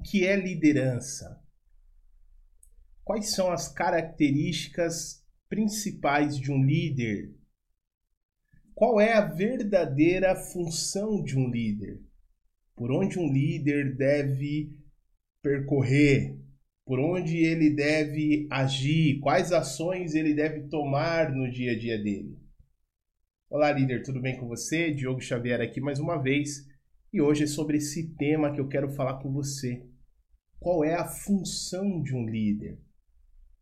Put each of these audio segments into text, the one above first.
O que é liderança? Quais são as características principais de um líder? Qual é a verdadeira função de um líder? Por onde um líder deve percorrer? Por onde ele deve agir? Quais ações ele deve tomar no dia a dia dele? Olá, líder, tudo bem com você? Diogo Xavier aqui mais uma vez e hoje é sobre esse tema que eu quero falar com você. Qual é a função de um líder?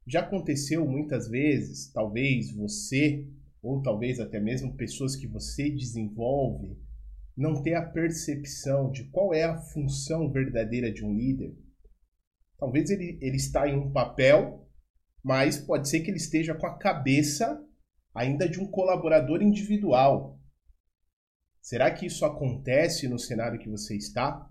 Já aconteceu muitas vezes, talvez você, ou talvez até mesmo pessoas que você desenvolve, não ter a percepção de qual é a função verdadeira de um líder? Talvez ele, ele está em um papel, mas pode ser que ele esteja com a cabeça ainda de um colaborador individual, Será que isso acontece no cenário que você está?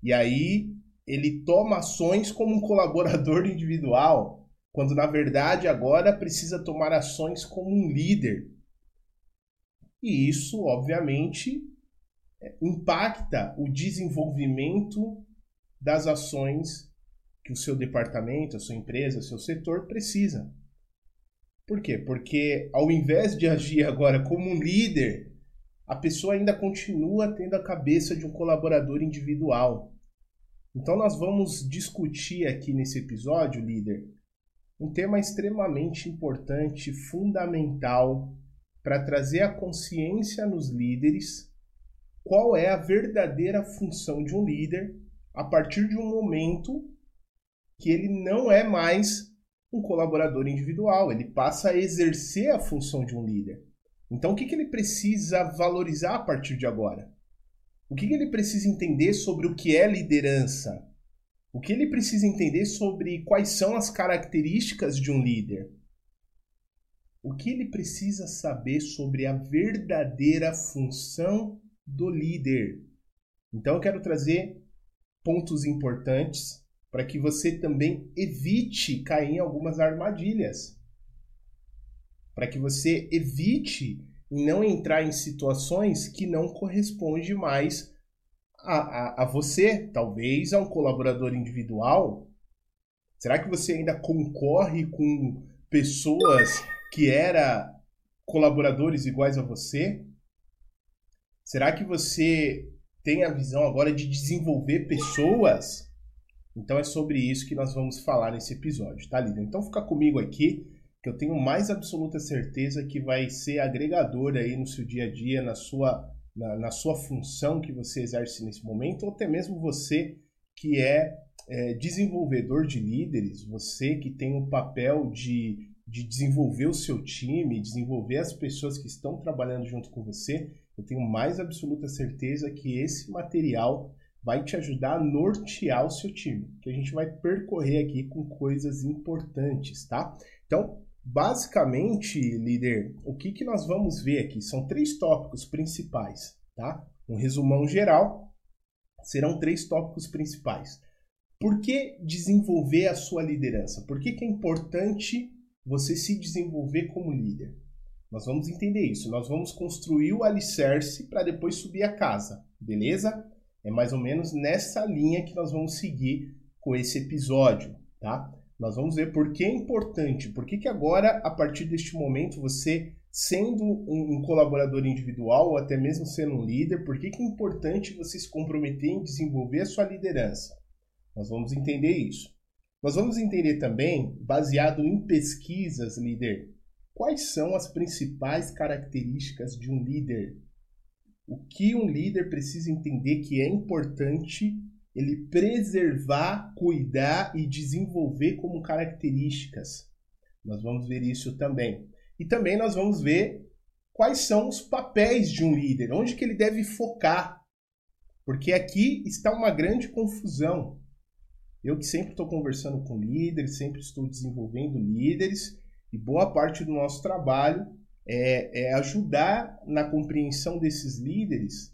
E aí ele toma ações como um colaborador individual, quando na verdade agora precisa tomar ações como um líder. E isso, obviamente, impacta o desenvolvimento das ações que o seu departamento, a sua empresa, o seu setor precisa. Por quê? Porque ao invés de agir agora como um líder, a pessoa ainda continua tendo a cabeça de um colaborador individual. Então, nós vamos discutir aqui nesse episódio, líder, um tema extremamente importante, fundamental, para trazer a consciência nos líderes qual é a verdadeira função de um líder a partir de um momento que ele não é mais um colaborador individual, ele passa a exercer a função de um líder. Então, o que, que ele precisa valorizar a partir de agora? O que, ele precisa entender sobre o que é liderança? O que ele precisa entender sobre quais são as características de um líder? O que ele precisa saber sobre a verdadeira função do líder? Então, eu quero trazer pontos importantes para que você também evite cair em algumas armadilhas para que você evite não entrar em situações que não correspondem mais a, a, a você, talvez a um colaborador individual. Será que você ainda concorre com pessoas que eram colaboradores iguais a você? Será que você tem a visão agora de desenvolver pessoas? Então é sobre isso que nós vamos falar nesse episódio, tá, líder? Então fica comigo aqui que eu tenho mais absoluta certeza que vai ser agregador aí no seu dia a dia, na sua, na, na sua função que você exerce nesse momento, ou até mesmo você que é, é desenvolvedor de líderes, você que tem o papel de, de desenvolver o seu time, desenvolver as pessoas que estão trabalhando junto com você, eu tenho mais absoluta certeza que esse material vai te ajudar a nortear o seu time, que a gente vai percorrer aqui com coisas importantes, tá? Então, Basicamente, líder, o que, que nós vamos ver aqui? São três tópicos principais, tá? Um resumão geral, serão três tópicos principais. Por que desenvolver a sua liderança? Por que, que é importante você se desenvolver como líder? Nós vamos entender isso. Nós vamos construir o alicerce para depois subir a casa, beleza? É mais ou menos nessa linha que nós vamos seguir com esse episódio, tá? Nós vamos ver por que é importante, por que, que agora, a partir deste momento, você, sendo um, um colaborador individual ou até mesmo sendo um líder, por que, que é importante você se comprometer em desenvolver a sua liderança? Nós vamos entender isso. Nós vamos entender também, baseado em pesquisas, líder, quais são as principais características de um líder. O que um líder precisa entender que é importante ele preservar, cuidar e desenvolver como características. Nós vamos ver isso também. E também nós vamos ver quais são os papéis de um líder, onde que ele deve focar. Porque aqui está uma grande confusão. Eu que sempre estou conversando com líderes, sempre estou desenvolvendo líderes, e boa parte do nosso trabalho é, é ajudar na compreensão desses líderes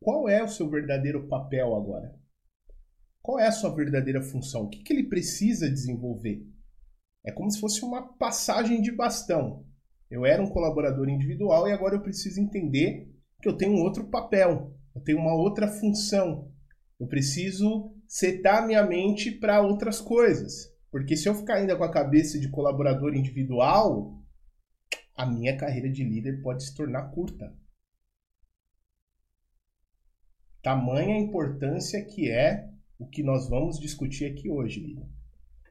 qual é o seu verdadeiro papel agora. Qual é a sua verdadeira função? O que, que ele precisa desenvolver? É como se fosse uma passagem de bastão. Eu era um colaborador individual e agora eu preciso entender que eu tenho um outro papel, eu tenho uma outra função. Eu preciso setar minha mente para outras coisas. Porque se eu ficar ainda com a cabeça de colaborador individual, a minha carreira de líder pode se tornar curta. Tamanha importância que é o que nós vamos discutir aqui hoje, líder.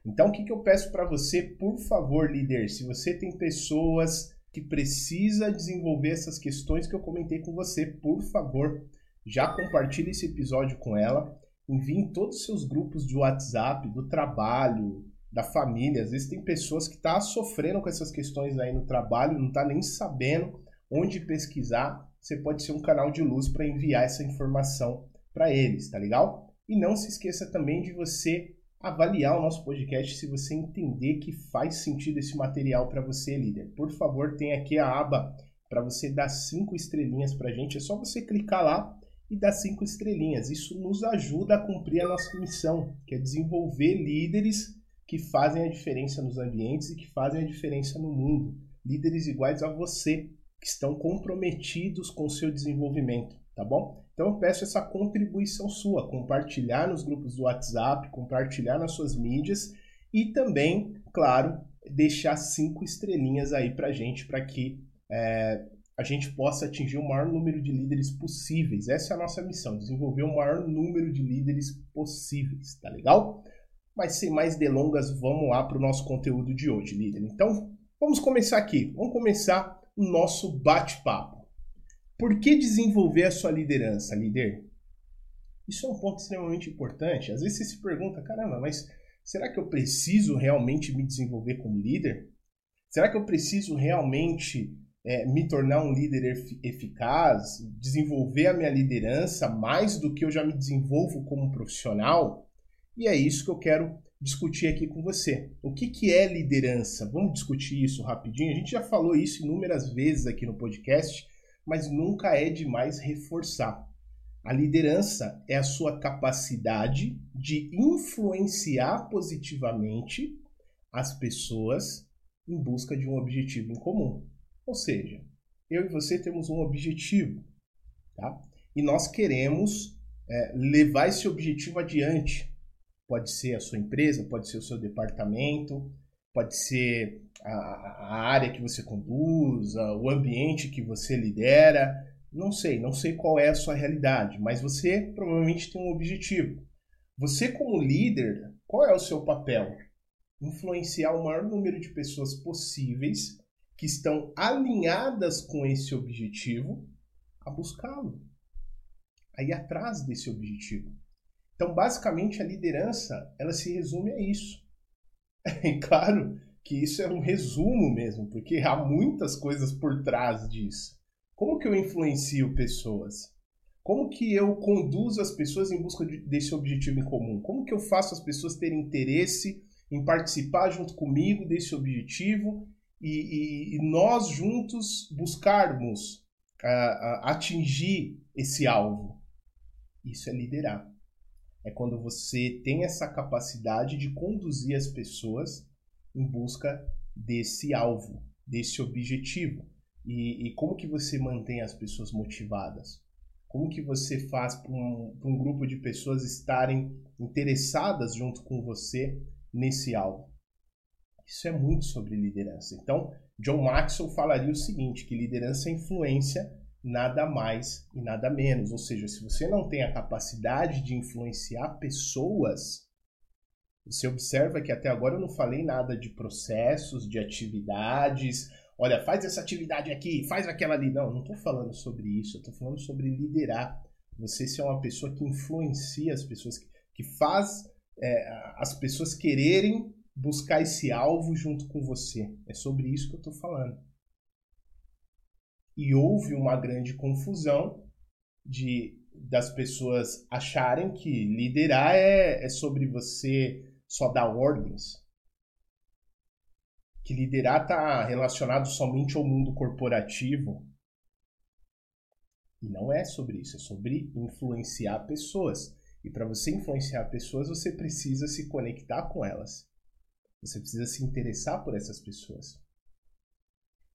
Então, o que, que eu peço para você, por favor, líder? Se você tem pessoas que precisa desenvolver essas questões que eu comentei com você, por favor, já compartilhe esse episódio com ela, envie em todos os seus grupos de WhatsApp, do trabalho, da família. Às vezes tem pessoas que estão tá sofrendo com essas questões aí no trabalho, não está nem sabendo onde pesquisar. Você pode ser um canal de luz para enviar essa informação para eles, tá legal? E não se esqueça também de você avaliar o nosso podcast se você entender que faz sentido esse material para você, líder. Por favor, tem aqui a aba para você dar cinco estrelinhas para a gente. É só você clicar lá e dar cinco estrelinhas. Isso nos ajuda a cumprir a nossa missão, que é desenvolver líderes que fazem a diferença nos ambientes e que fazem a diferença no mundo. Líderes iguais a você, que estão comprometidos com o seu desenvolvimento, tá bom? Então eu peço essa contribuição sua, compartilhar nos grupos do WhatsApp, compartilhar nas suas mídias e também, claro, deixar cinco estrelinhas aí para gente, para que é, a gente possa atingir o maior número de líderes possíveis. Essa é a nossa missão, desenvolver o maior número de líderes possíveis, tá legal? Mas sem mais delongas, vamos lá para o nosso conteúdo de hoje, líder. Então, vamos começar aqui. Vamos começar o nosso bate-papo. Por que desenvolver a sua liderança, líder? Isso é um ponto extremamente importante. Às vezes você se pergunta, caramba, mas será que eu preciso realmente me desenvolver como líder? Será que eu preciso realmente é, me tornar um líder eficaz, desenvolver a minha liderança mais do que eu já me desenvolvo como profissional? E é isso que eu quero discutir aqui com você. O que, que é liderança? Vamos discutir isso rapidinho. A gente já falou isso inúmeras vezes aqui no podcast, mas nunca é demais reforçar. A liderança é a sua capacidade de influenciar positivamente as pessoas em busca de um objetivo em comum. Ou seja, eu e você temos um objetivo, tá? E nós queremos é, levar esse objetivo adiante. Pode ser a sua empresa, pode ser o seu departamento, pode ser a, a área que você conduz, o ambiente que você lidera. Não sei, não sei qual é a sua realidade, mas você provavelmente tem um objetivo. Você, como líder, qual é o seu papel? Influenciar o maior número de pessoas possíveis que estão alinhadas com esse objetivo a buscá-lo, a ir atrás desse objetivo. Então, basicamente, a liderança ela se resume a isso. É claro que isso é um resumo mesmo, porque há muitas coisas por trás disso. Como que eu influencio pessoas? Como que eu conduzo as pessoas em busca de, desse objetivo em comum? Como que eu faço as pessoas terem interesse em participar junto comigo desse objetivo e, e, e nós juntos buscarmos uh, uh, atingir esse alvo? Isso é liderar. É quando você tem essa capacidade de conduzir as pessoas em busca desse alvo, desse objetivo. E, e como que você mantém as pessoas motivadas? Como que você faz para um, um grupo de pessoas estarem interessadas junto com você nesse alvo? Isso é muito sobre liderança. Então, John Maxwell falaria o seguinte, que liderança é influência, nada mais e nada menos. Ou seja, se você não tem a capacidade de influenciar pessoas, você observa que até agora eu não falei nada de processos, de atividades. Olha, faz essa atividade aqui, faz aquela ali. Não, não estou falando sobre isso. Estou falando sobre liderar. Você ser uma pessoa que influencia as pessoas, que faz é, as pessoas quererem buscar esse alvo junto com você. É sobre isso que eu estou falando. E houve uma grande confusão de das pessoas acharem que liderar é, é sobre você só dar ordens. Que liderar está relacionado somente ao mundo corporativo. E não é sobre isso, é sobre influenciar pessoas. E para você influenciar pessoas, você precisa se conectar com elas. Você precisa se interessar por essas pessoas.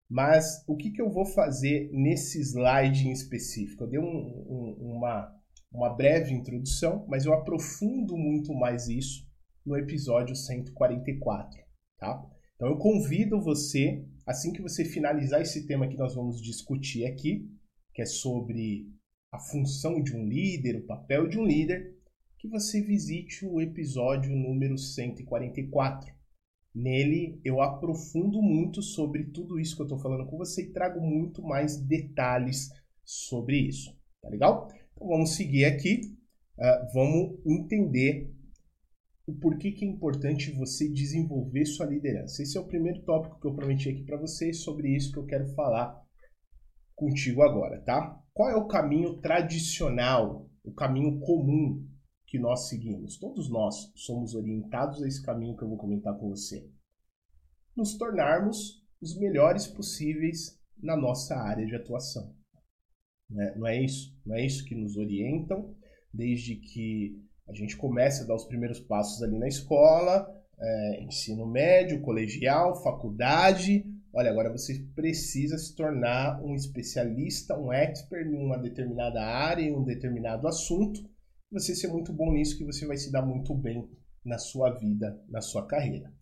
Mas o que, que eu vou fazer nesse slide em específico? Eu dei um, um, uma, uma breve introdução, mas eu aprofundo muito mais isso no episódio 144, tá? Então eu convido você, assim que você finalizar esse tema que nós vamos discutir aqui, que é sobre a função de um líder, o papel de um líder, que você visite o episódio número 144. Nele eu aprofundo muito sobre tudo isso que eu estou falando com você e trago muito mais detalhes sobre isso. Tá legal? Então vamos seguir aqui, uh, vamos entender o porquê que é importante você desenvolver sua liderança. Esse é o primeiro tópico que eu prometi aqui para vocês, sobre isso que eu quero falar contigo agora, tá? Qual é o caminho tradicional, o caminho comum que nós seguimos? Todos nós somos orientados a esse caminho que eu vou comentar com você. Nos tornarmos os melhores possíveis na nossa área de atuação. Né? Não é isso? Não é isso que nos orientam desde que a gente começa a dar os primeiros passos ali na escola, é, ensino médio, colegial, faculdade. Olha, agora você precisa se tornar um especialista, um expert em uma determinada área, em um determinado assunto. Você ser muito bom nisso que você vai se dar muito bem na sua vida, na sua carreira.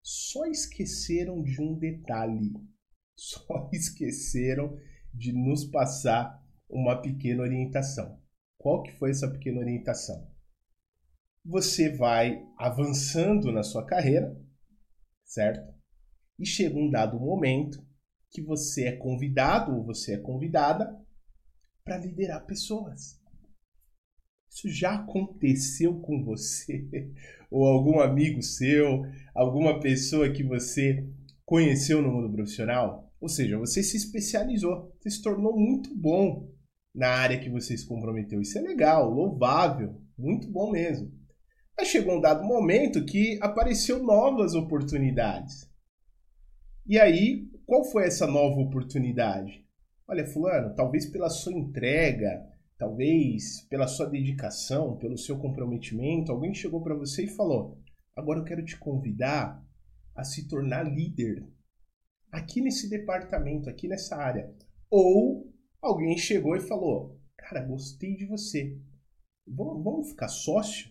Só esqueceram de um detalhe. Só esqueceram de nos passar uma pequena orientação. Qual que foi essa pequena orientação? Você vai avançando na sua carreira, certo? E chega um dado momento que você é convidado ou você é convidada para liderar pessoas. Isso já aconteceu com você ou algum amigo seu, alguma pessoa que você conheceu no mundo profissional? Ou seja, você se especializou, você se tornou muito bom na área que você se comprometeu. Isso é legal, louvável, muito bom mesmo. Mas chegou um dado momento que apareceu novas oportunidades. E aí, qual foi essa nova oportunidade? Olha, fulano, talvez pela sua entrega, talvez pela sua dedicação, pelo seu comprometimento, alguém chegou para você e falou: "Agora eu quero te convidar a se tornar líder aqui nesse departamento, aqui nessa área". Ou alguém chegou e falou: Cara, gostei de você. Vamos, vamos ficar sócio?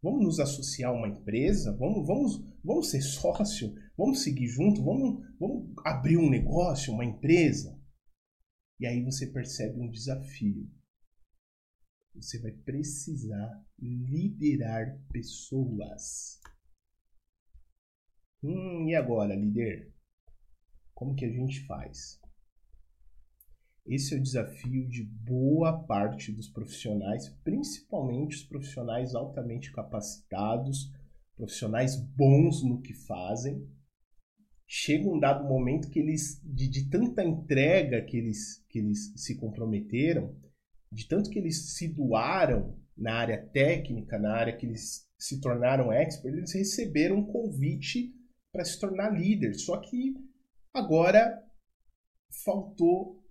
Vamos nos associar a uma empresa? Vamos, vamos, vamos ser sócio? Vamos seguir junto? Vamos, vamos abrir um negócio, uma empresa? E aí você percebe um desafio. Você vai precisar liderar pessoas. Hum, e agora, líder? Como que a gente faz? Esse é o desafio de boa parte dos profissionais, principalmente os profissionais altamente capacitados, profissionais bons no que fazem. Chega um dado momento que eles, de, de tanta entrega que eles, que eles se comprometeram, de tanto que eles se doaram na área técnica, na área que eles se tornaram experts, eles receberam um convite para se tornar líder. Só que agora faltou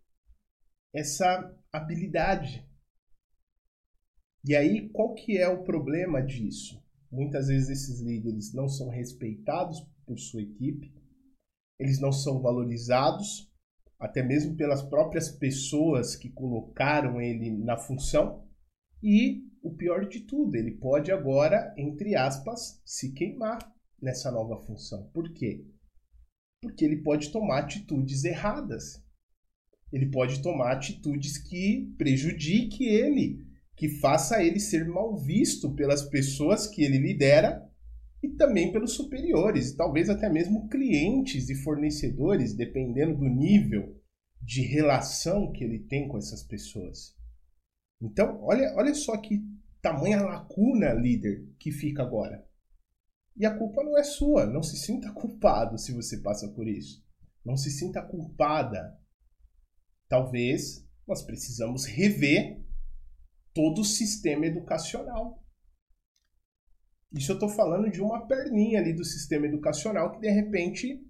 essa habilidade. E aí, qual que é o problema disso? Muitas vezes esses líderes não são respeitados por sua equipe, eles não são valorizados, até mesmo pelas próprias pessoas que colocaram ele na função. E o pior de tudo, ele pode agora, entre aspas, se queimar nessa nova função. Por quê? Porque ele pode tomar atitudes erradas ele pode tomar atitudes que prejudique ele, que faça ele ser mal visto pelas pessoas que ele lidera e também pelos superiores, talvez até mesmo clientes e fornecedores, dependendo do nível de relação que ele tem com essas pessoas. Então, olha, olha só que tamanha lacuna, líder, que fica agora. E a culpa não é sua, não se sinta culpado se você passa por isso. Não se sinta culpada talvez nós precisamos rever todo o sistema educacional. Isso eu estou falando de uma perninha ali do sistema educacional que de repente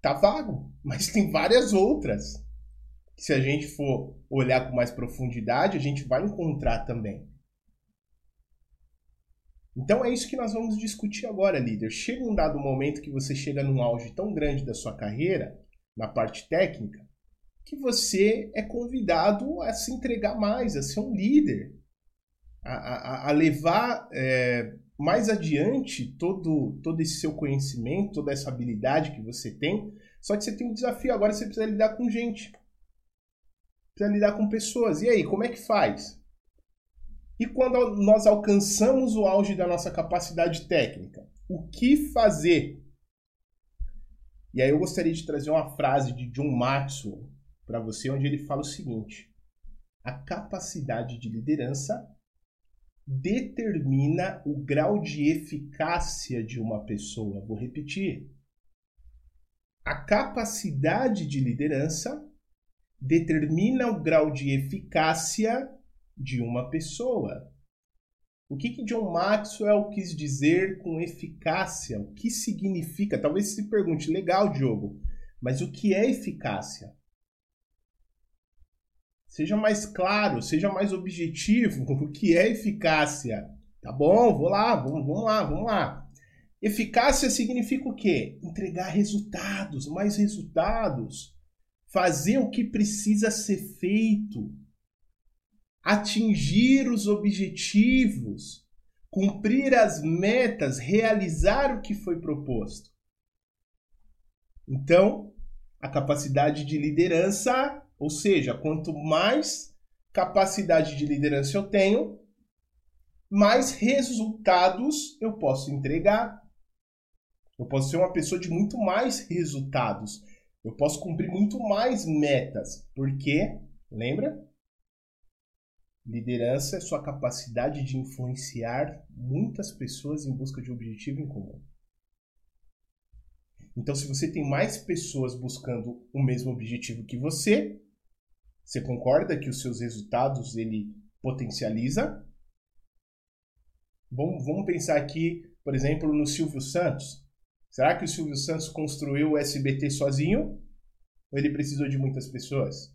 tá vago, mas tem várias outras. Se a gente for olhar com mais profundidade, a gente vai encontrar também. Então é isso que nós vamos discutir agora, líder. Chega um dado momento que você chega num auge tão grande da sua carreira, na parte técnica, que você é convidado a se entregar mais, a ser um líder, a, a, levar é, mais adiante todo, todo esse seu conhecimento, toda essa habilidade que você tem. Só que você tem um desafio agora, você precisa lidar com gente, precisa lidar com pessoas. E aí, como é que faz? E quando nós alcançamos o auge da nossa capacidade técnica, o que fazer? E aí eu gostaria de trazer uma frase de John Maxwell para você, onde ele fala o seguinte: a capacidade de liderança determina o grau de eficácia de uma pessoa. Vou repetir. A capacidade de liderança determina o grau de eficácia de uma pessoa. O que, que John Maxwell quis dizer com eficácia? O que significa? Talvez se pergunte, legal, Diogo, mas o que é eficácia? Seja mais claro, seja mais objetivo. O que é eficácia? Tá bom, vou lá, vamos, vamos lá, vamos lá. Eficácia significa o quê? Entregar resultados, mais resultados. Fazer o que precisa ser feito atingir os objetivos, cumprir as metas, realizar o que foi proposto. Então, a capacidade de liderança, ou seja, quanto mais capacidade de liderança eu tenho, mais resultados eu posso entregar. Eu posso ser uma pessoa de muito mais resultados. Eu posso cumprir muito mais metas. Porque, lembra? Liderança é sua capacidade de influenciar muitas pessoas em busca de um objetivo em comum. Então, se você tem mais pessoas buscando o mesmo objetivo que você, você concorda que os seus resultados ele potencializa? Vamos, vamos pensar aqui, por exemplo, no Silvio Santos. Será que o Silvio Santos construiu o SBT sozinho? Ou ele precisou de muitas pessoas?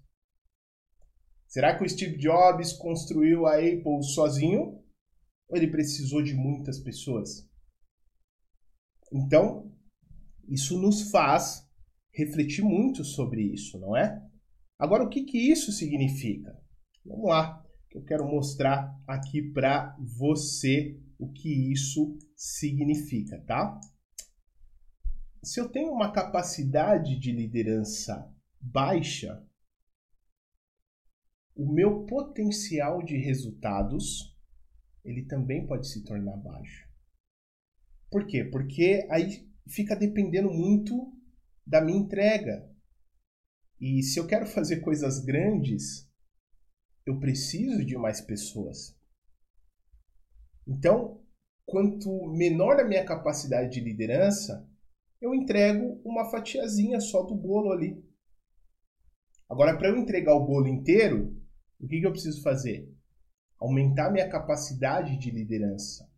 Será que o Steve Jobs construiu a Apple sozinho? Ou ele precisou de muitas pessoas? Então, isso nos faz refletir muito sobre isso, não é? Agora, o que, que isso significa? Vamos lá, eu quero mostrar aqui para você o que isso significa, tá? Se eu tenho uma capacidade de liderança baixa, o meu potencial de resultados ele também pode se tornar baixo. Por quê? Porque aí fica dependendo muito da minha entrega. E se eu quero fazer coisas grandes, eu preciso de mais pessoas. Então, quanto menor a minha capacidade de liderança, eu entrego uma fatiazinha só do bolo ali. Agora, para eu entregar o bolo inteiro, o que, que eu preciso fazer? Aumentar minha capacidade de liderança,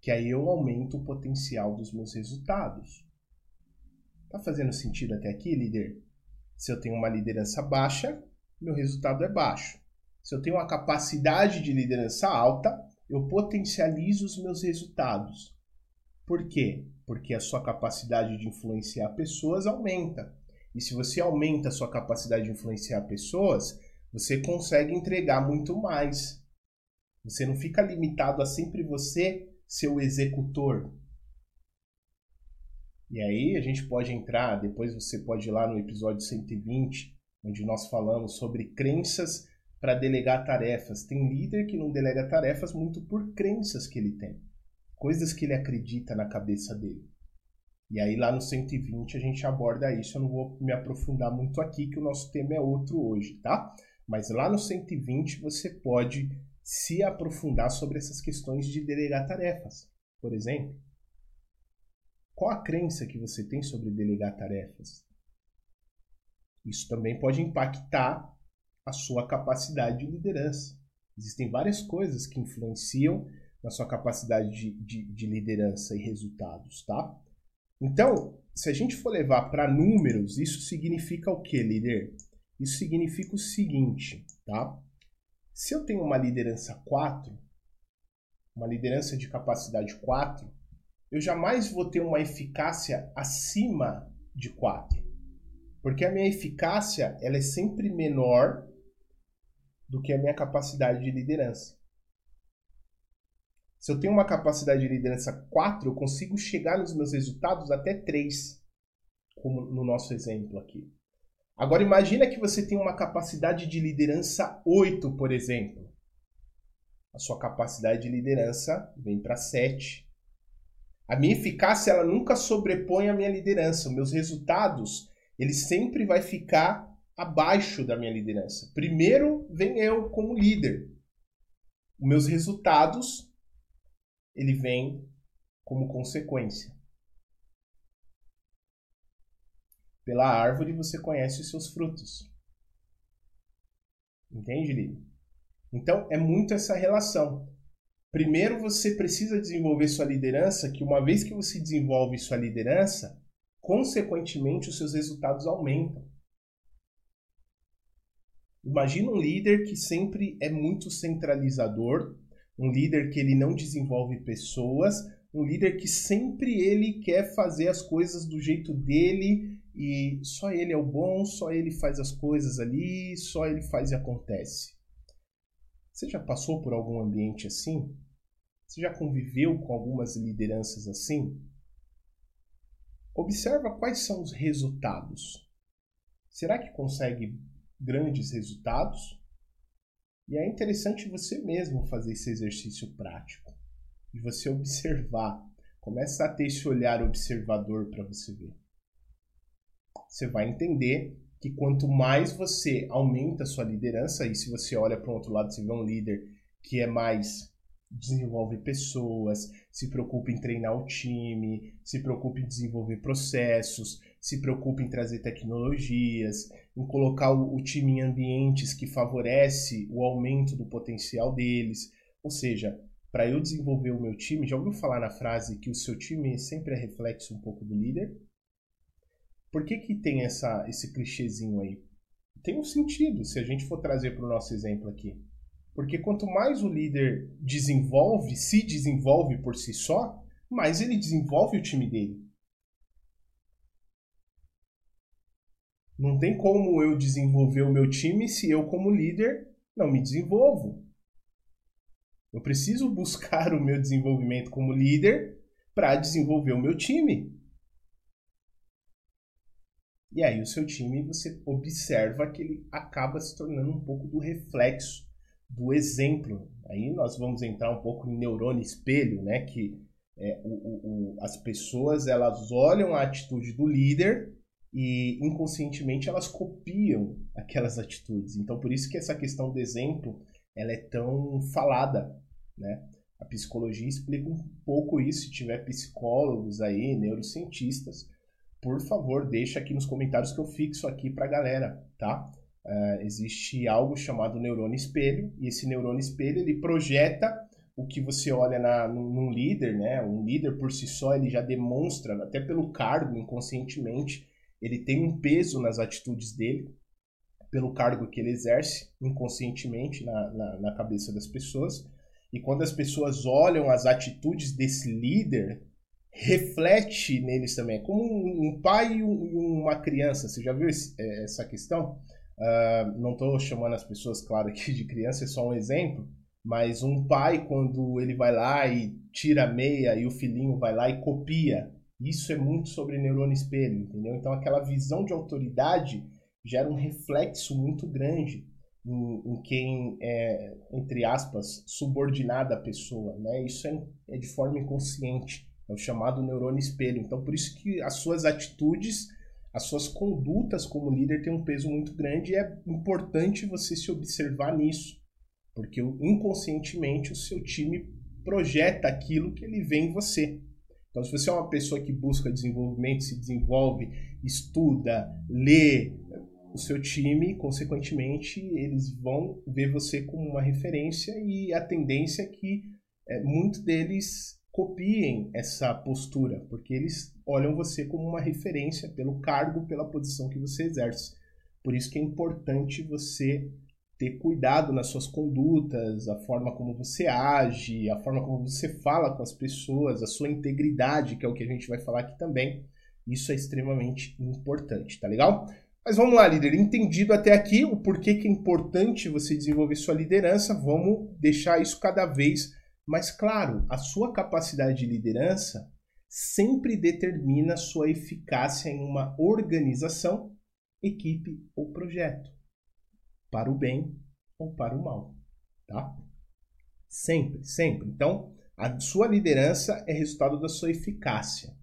que aí eu aumento o potencial dos meus resultados. Tá fazendo sentido até aqui, líder? Se eu tenho uma liderança baixa, meu resultado é baixo. Se eu tenho uma capacidade de liderança alta, eu potencializo os meus resultados. Por quê? Porque a sua capacidade de influenciar pessoas aumenta. E se você aumenta a sua capacidade de influenciar pessoas, você consegue entregar muito mais. Você não fica limitado a sempre você ser o executor. E aí a gente pode entrar, depois você pode ir lá no episódio 120, onde nós falamos sobre crenças para delegar tarefas. Tem líder que não delega tarefas muito por crenças que ele tem, coisas que ele acredita na cabeça dele. E aí lá no 120 a gente aborda isso, eu não vou me aprofundar muito aqui, que o nosso tema é outro hoje, tá? Mas lá no 120 você pode se aprofundar sobre essas questões de delegar tarefas. Por exemplo, qual a crença que você tem sobre delegar tarefas? Isso também pode impactar a sua capacidade de liderança. Existem várias coisas que influenciam na sua capacidade de, de, de liderança e resultados, tá? Então, se a gente for levar para números, isso significa o que, líder? Isso significa o seguinte, tá? Se eu tenho uma liderança 4, uma liderança de capacidade 4, eu jamais vou ter uma eficácia acima de 4. Porque a minha eficácia ela é sempre menor do que a minha capacidade de liderança. Se eu tenho uma capacidade de liderança 4, eu consigo chegar nos meus resultados até 3, como no nosso exemplo aqui. Agora imagina que você tem uma capacidade de liderança 8, por exemplo. A sua capacidade de liderança vem para 7. A minha eficácia ela nunca sobrepõe a minha liderança. Os meus resultados, ele sempre vai ficar abaixo da minha liderança. Primeiro vem eu como líder. Os meus resultados ele vem como consequência. Pela árvore você conhece os seus frutos. Entende, Lili? Então é muito essa relação. Primeiro você precisa desenvolver sua liderança, que uma vez que você desenvolve sua liderança, consequentemente os seus resultados aumentam. Imagina um líder que sempre é muito centralizador, um líder que ele não desenvolve pessoas, um líder que sempre ele quer fazer as coisas do jeito dele e só ele é o bom, só ele faz as coisas ali, só ele faz e acontece. Você já passou por algum ambiente assim? Você já conviveu com algumas lideranças assim? Observa quais são os resultados. Será que consegue grandes resultados? E é interessante você mesmo fazer esse exercício prático, de você observar. Começa a ter esse olhar observador para você ver. Você vai entender que quanto mais você aumenta a sua liderança, e se você olha para o outro lado, você vê um líder que é mais desenvolve pessoas, se preocupa em treinar o time, se preocupa em desenvolver processos, se preocupa em trazer tecnologias, em colocar o, o time em ambientes que favorece o aumento do potencial deles. Ou seja, para eu desenvolver o meu time, já ouviu falar na frase que o seu time sempre é reflexo um pouco do líder? Por que, que tem essa, esse clichêzinho aí? Tem um sentido, se a gente for trazer para o nosso exemplo aqui. Porque quanto mais o líder desenvolve, se desenvolve por si só, mais ele desenvolve o time dele. Não tem como eu desenvolver o meu time se eu, como líder, não me desenvolvo. Eu preciso buscar o meu desenvolvimento como líder para desenvolver o meu time. E aí o seu time, você observa que ele acaba se tornando um pouco do reflexo do exemplo. Aí nós vamos entrar um pouco em neurônio espelho, né? Que é, o, o, o, as pessoas elas olham a atitude do líder e inconscientemente elas copiam aquelas atitudes. Então por isso que essa questão do exemplo ela é tão falada, né? A psicologia explica um pouco isso. Se tiver psicólogos aí, neurocientistas, por favor, deixa aqui nos comentários que eu fixo aqui para a galera, tá? Uh, existe algo chamado neurônio espelho, e esse neurônio espelho ele projeta o que você olha na, num líder, né? Um líder por si só ele já demonstra, até pelo cargo, inconscientemente, ele tem um peso nas atitudes dele, pelo cargo que ele exerce, inconscientemente na, na, na cabeça das pessoas. E quando as pessoas olham as atitudes desse líder, reflete neles também. É como um pai e uma criança. Você já viu é, essa questão? Uh, não estou chamando as pessoas, claro, aqui de criança, é só um exemplo, mas um pai, quando ele vai lá e tira a meia e o filhinho vai lá e copia, isso é muito sobre neurônio espelho, entendeu? Então aquela visão de autoridade gera um reflexo muito grande em, em quem é, entre aspas, subordinada à pessoa, né? Isso é, é de forma inconsciente, é o chamado neurônio espelho. Então por isso que as suas atitudes as suas condutas como líder têm um peso muito grande e é importante você se observar nisso, porque inconscientemente o seu time projeta aquilo que ele vê em você. Então, se você é uma pessoa que busca desenvolvimento, se desenvolve, estuda, lê, o seu time, consequentemente, eles vão ver você como uma referência e a tendência é que é, muitos deles copiem essa postura, porque eles olham você como uma referência pelo cargo, pela posição que você exerce. Por isso que é importante você ter cuidado nas suas condutas, a forma como você age, a forma como você fala com as pessoas, a sua integridade, que é o que a gente vai falar aqui também. Isso é extremamente importante, tá legal? Mas vamos lá, líder. Entendido até aqui o porquê que é importante você desenvolver sua liderança, vamos deixar isso cada vez mais claro. A sua capacidade de liderança sempre determina sua eficácia em uma organização, equipe ou projeto, para o bem ou para o mal, tá? Sempre, sempre. Então, a sua liderança é resultado da sua eficácia.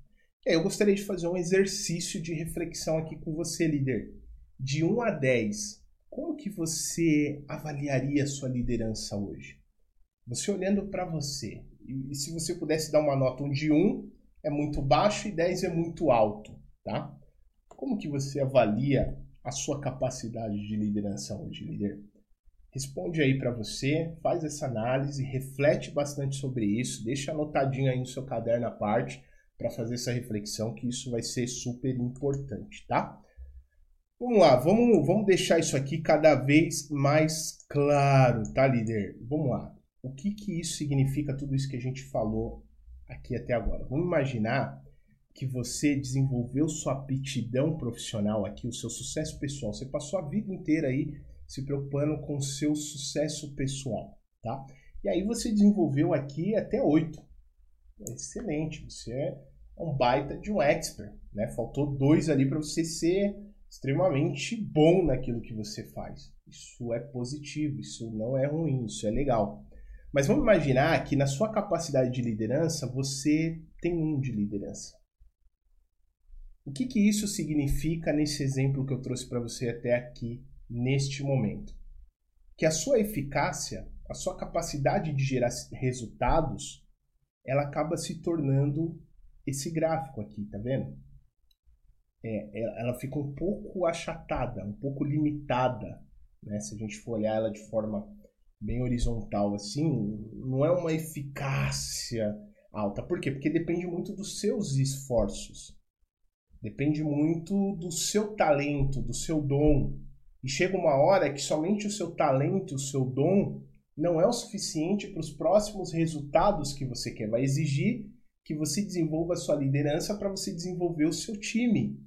E aí eu gostaria de fazer um exercício de reflexão aqui com você, líder. De 1 a 10, como que você avaliaria a sua liderança hoje? Você olhando para você. E, se você pudesse dar uma nota, um de 1 é muito baixo e 10 é muito alto, tá? Como que você avalia a sua capacidade de liderança hoje, líder? Responde aí para você, faz essa análise, reflete bastante sobre isso, deixa anotadinho aí no seu caderno à parte para fazer essa reflexão, que isso vai ser super importante, tá? Vamos lá, vamos, vamos deixar isso aqui cada vez mais claro, tá, líder? Vamos lá. O que, que isso significa, tudo isso que a gente falou aqui até agora? Vamos imaginar que você desenvolveu sua aptidão profissional aqui, o seu sucesso pessoal. Você passou a vida inteira aí se preocupando com o seu sucesso pessoal, tá? E aí você desenvolveu aqui até oito. Excelente, você é um baita de um expert, né? Faltou dois ali para você ser extremamente bom naquilo que você faz. Isso é positivo, isso não é ruim, isso é legal. Mas vamos imaginar que na sua capacidade de liderança você tem um de liderança. O que, que isso significa nesse exemplo que eu trouxe para você até aqui neste momento. Que a sua eficácia, a sua capacidade de gerar resultados, ela acaba se tornando esse gráfico aqui, tá vendo? É, ela fica um pouco achatada, um pouco limitada, né? Se a gente for olhar ela de forma bem horizontal assim, não é uma eficácia alta. Por quê? Porque depende muito dos seus esforços. Depende muito do seu talento, do seu dom, e chega uma hora que somente o seu talento, o seu dom, não é o suficiente para os próximos resultados que você quer. Vai exigir que você desenvolva a sua liderança para você desenvolver o seu time.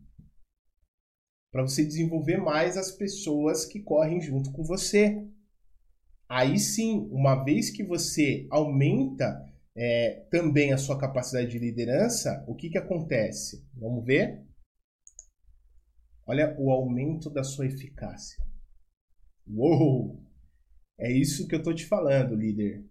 Para você desenvolver mais as pessoas que correm junto com você. Aí sim, uma vez que você aumenta é, também a sua capacidade de liderança, o que, que acontece? Vamos ver? Olha o aumento da sua eficácia. Uou! É isso que eu estou te falando, líder.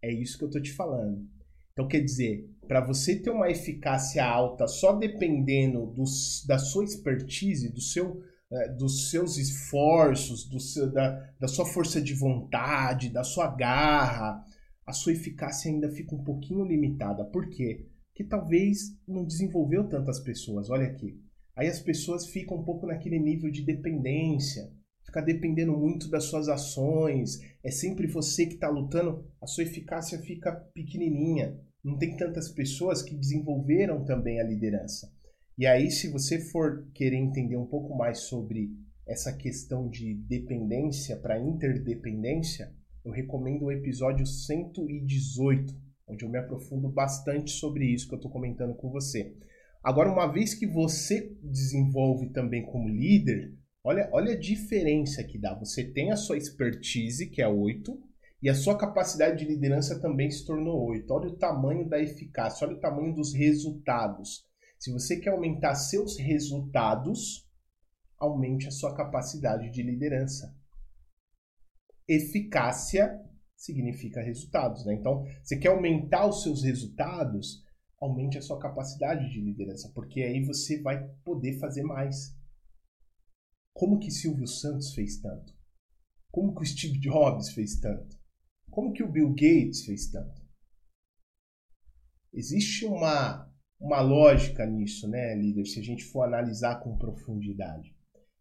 É isso que eu estou te falando. Então, quer dizer, para você ter uma eficácia alta só dependendo dos, da sua expertise, do seu, é, dos seus esforços, do seu, da, da sua força de vontade, da sua garra, a sua eficácia ainda fica um pouquinho limitada. Por quê? Porque talvez não desenvolveu tantas pessoas. Olha aqui. Aí as pessoas ficam um pouco naquele nível de dependência, fica dependendo muito das suas ações, é sempre você que está lutando, a sua eficácia fica pequenininha. Não tem tantas pessoas que desenvolveram também a liderança. E aí, se você for querer entender um pouco mais sobre essa questão de dependência para interdependência, eu recomendo o episódio 118, onde eu me aprofundo bastante sobre isso que eu estou comentando com você. Agora, uma vez que você desenvolve também como líder, olha, olha a diferença que dá. Você tem a sua expertise, que é 8, e a sua capacidade de liderança também se tornou 8. Olha o tamanho da eficácia, olha o tamanho dos resultados. Se você quer aumentar seus resultados, aumente a sua capacidade de liderança. Eficácia significa resultados, né? Então, você quer aumentar os seus resultados, aumente a sua capacidade de liderança, porque aí você vai poder fazer mais. Como que Silvio Santos fez tanto? Como que o Steve Jobs fez tanto? Como que o Bill Gates fez tanto? Existe uma, uma lógica nisso, né, líder, se a gente for analisar com profundidade.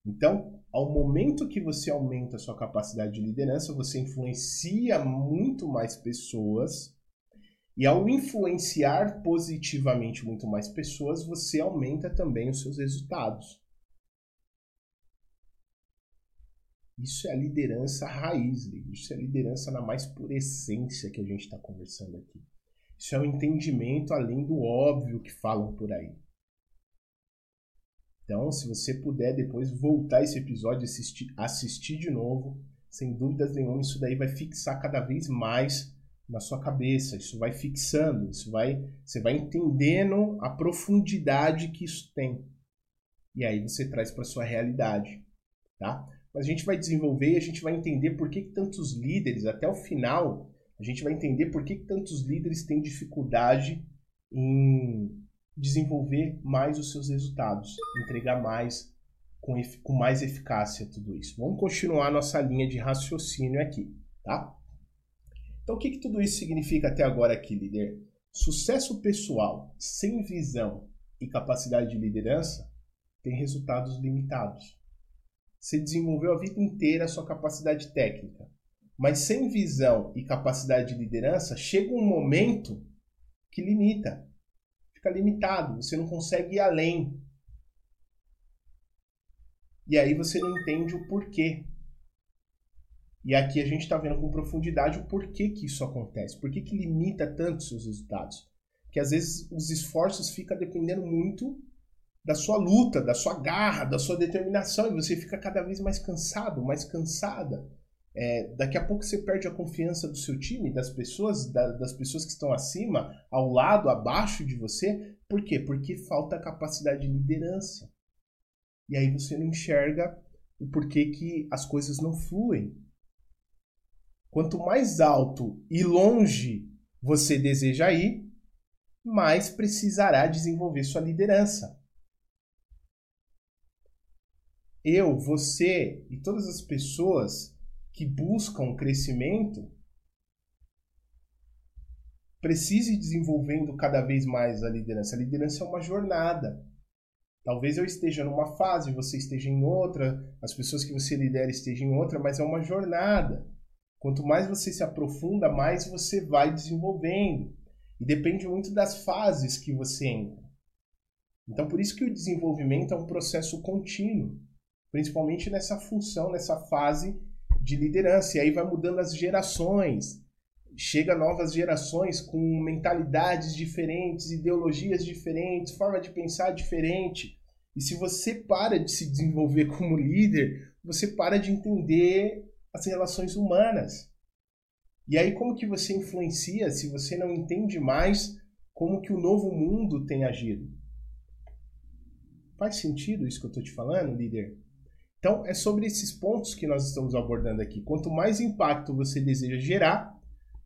Então, ao momento que você aumenta a sua capacidade de liderança, você influencia muito mais pessoas e ao influenciar positivamente muito mais pessoas, você aumenta também os seus resultados. Isso é a liderança raiz, isso é a liderança na mais pura essência que a gente está conversando aqui. Isso é um entendimento além do óbvio que falam por aí. Então, se você puder depois voltar esse episódio, assistir, assistir de novo, sem dúvidas nenhuma, isso daí vai fixar cada vez mais na sua cabeça. Isso vai fixando, isso vai, você vai entendendo a profundidade que isso tem. E aí você traz para sua realidade, tá? Mas a gente vai desenvolver e a gente vai entender por que, que tantos líderes, até o final, a gente vai entender por que, tantos líderes têm dificuldade em desenvolver mais os seus resultados, entregar mais com, com mais eficácia tudo isso. Vamos continuar nossa linha de raciocínio aqui, tá? Então, o que, que tudo isso significa até agora aqui, líder? Sucesso pessoal sem visão e capacidade de liderança tem resultados limitados. Você desenvolveu a vida inteira a sua capacidade técnica, mas sem visão e capacidade de liderança, chega um momento que limita fica limitado, você não consegue ir além. E aí você não entende o porquê. E aqui a gente está vendo com profundidade o porquê que isso acontece, por que, limita tanto seus resultados. Que às vezes os esforços ficam dependendo muito da sua luta, da sua garra, da sua determinação, e você fica cada vez mais cansado, mais cansada. É, daqui a pouco você perde a confiança do seu time, das pessoas, da, das pessoas que estão acima, ao lado, abaixo de você. Por quê? Porque falta capacidade de liderança. E aí você não enxerga o porquê que as coisas não fluem. Quanto mais alto e longe você deseja ir, mais precisará desenvolver sua liderança. Eu, você e todas as pessoas que buscam crescimento precise desenvolvendo cada vez mais a liderança. A liderança é uma jornada. Talvez eu esteja numa fase, você esteja em outra, as pessoas que você lidera estejam em outra, mas é uma jornada. Quanto mais você se aprofunda, mais você vai desenvolvendo. E depende muito das fases que você entra. Então, por isso que o desenvolvimento é um processo contínuo, principalmente nessa função, nessa fase de liderança. E aí vai mudando as gerações. Chega novas gerações com mentalidades diferentes, ideologias diferentes, forma de pensar diferente. E se você para de se desenvolver como líder, você para de entender as relações humanas. E aí como que você influencia se você não entende mais como que o novo mundo tem agido? Faz sentido isso que eu estou te falando, líder? Então, é sobre esses pontos que nós estamos abordando aqui. Quanto mais impacto você deseja gerar,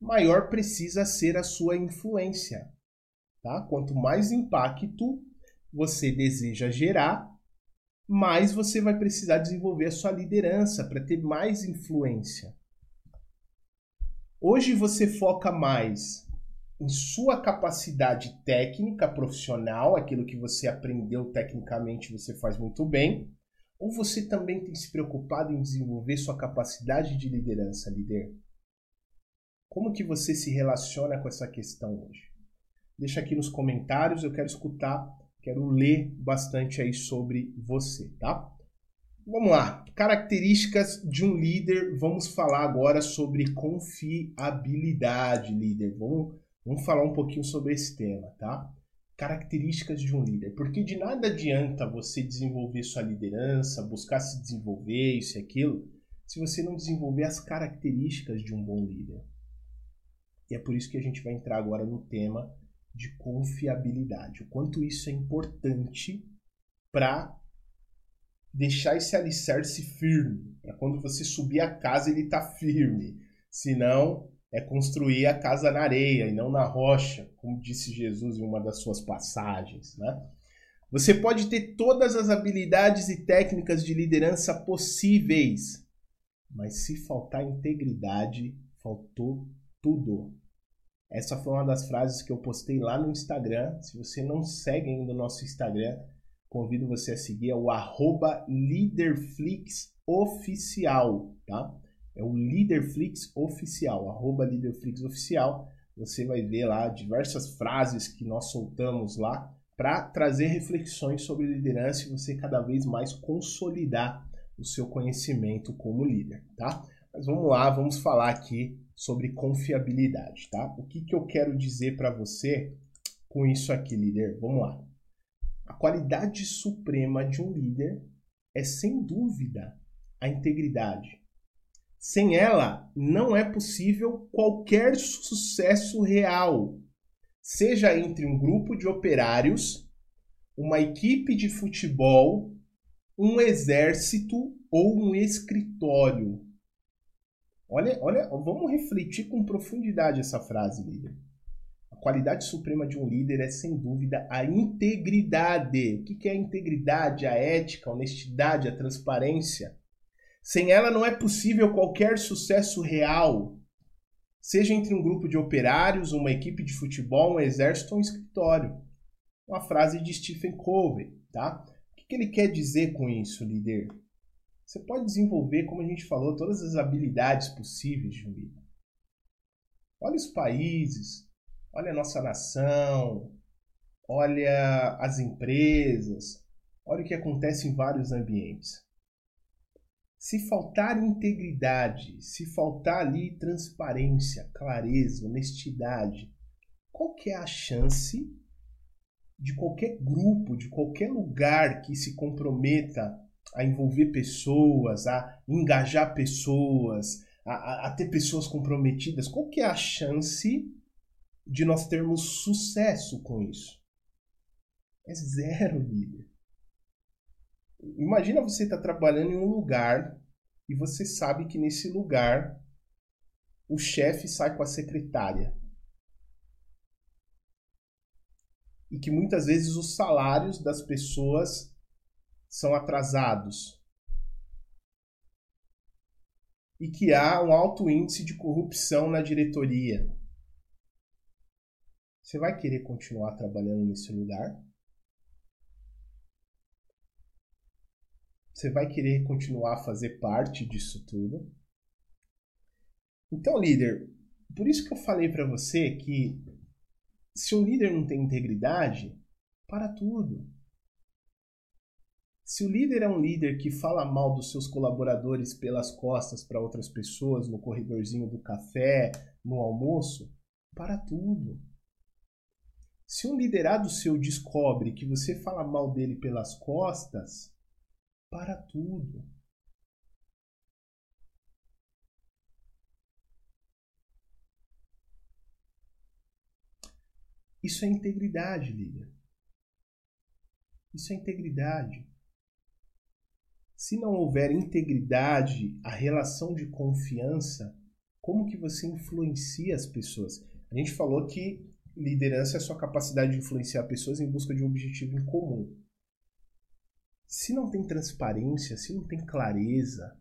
maior precisa ser a sua influência. Tá? Quanto mais impacto você deseja gerar, mais você vai precisar desenvolver a sua liderança para ter mais influência. Hoje você foca mais em sua capacidade técnica, profissional, aquilo que você aprendeu tecnicamente você faz muito bem, ou você também tem se preocupado em desenvolver sua capacidade de liderança, líder? Como que você se relaciona com essa questão hoje? Deixa aqui nos comentários, eu quero escutar, quero ler bastante aí sobre você, tá? Vamos lá, características de um líder. Vamos falar agora sobre confiabilidade, líder. Vamos, vamos falar um pouquinho sobre esse tema, tá? Características de um líder. Porque de nada adianta você desenvolver sua liderança, buscar se desenvolver, isso e aquilo, se você não desenvolver as características de um bom líder. E é por isso que a gente vai entrar agora no tema de confiabilidade. O quanto isso é importante para deixar esse alicerce firme. Para quando você subir a casa, ele tá firme. Senão, é construir a casa na areia e não na rocha, como disse Jesus em uma das suas passagens. Né? Você pode ter todas as habilidades e técnicas de liderança possíveis, mas se faltar integridade, faltou tudo. Essa foi uma das frases que eu postei lá no Instagram. Se você não segue ainda o nosso Instagram, convido você a seguir, é o arroba LeaderFlixOficial, tá? É o Leaderflix Oficial, arroba Leaderflix Oficial. Você vai ver lá diversas frases que nós soltamos lá para trazer reflexões sobre liderança e você cada vez mais consolidar o seu conhecimento como líder, tá? Mas vamos lá, vamos falar aqui sobre confiabilidade, tá? O que, que eu quero dizer para você com isso aqui, líder? Vamos lá. A qualidade suprema de um líder é, sem dúvida, a integridade. Sem ela, não é possível qualquer sucesso real, seja entre um grupo de operários, uma equipe de futebol, um exército ou um escritório. Olha, olha, vamos refletir com profundidade essa frase, líder. A qualidade suprema de um líder é, sem dúvida, a integridade. O que é a integridade? A ética, a honestidade, a transparência. Sem ela não é possível qualquer sucesso real, seja entre um grupo de operários, uma equipe de futebol, um exército ou um escritório. Uma frase de Stephen Covey, tá? O que ele quer dizer com isso, líder? Você pode desenvolver, como a gente falou, todas as habilidades possíveis de um líder. Olha os países, olha a nossa nação, olha as empresas, olha o que acontece em vários ambientes. Se faltar integridade, se faltar ali transparência, clareza, honestidade, qual que é a chance de qualquer grupo, de qualquer lugar que se comprometa a envolver pessoas, a engajar pessoas, a, a, a ter pessoas comprometidas, qual que é a chance de nós termos sucesso com isso? É zero, líder. Imagina você estar tá trabalhando em um lugar e você sabe que nesse lugar o chefe sai com a secretária. E que muitas vezes os salários das pessoas são atrasados. E que há um alto índice de corrupção na diretoria. Você vai querer continuar trabalhando nesse lugar? Você vai querer continuar a fazer parte disso tudo? Então, líder, por isso que eu falei para você que se um líder não tem integridade, para tudo. Se o líder é um líder que fala mal dos seus colaboradores pelas costas para outras pessoas no corredorzinho do café, no almoço, para tudo. Se um liderado seu descobre que você fala mal dele pelas costas, para tudo. Isso é integridade, líder. Isso é integridade. Se não houver integridade, a relação de confiança, como que você influencia as pessoas? A gente falou que liderança é a sua capacidade de influenciar pessoas em busca de um objetivo em comum. Se não tem transparência, se não tem clareza,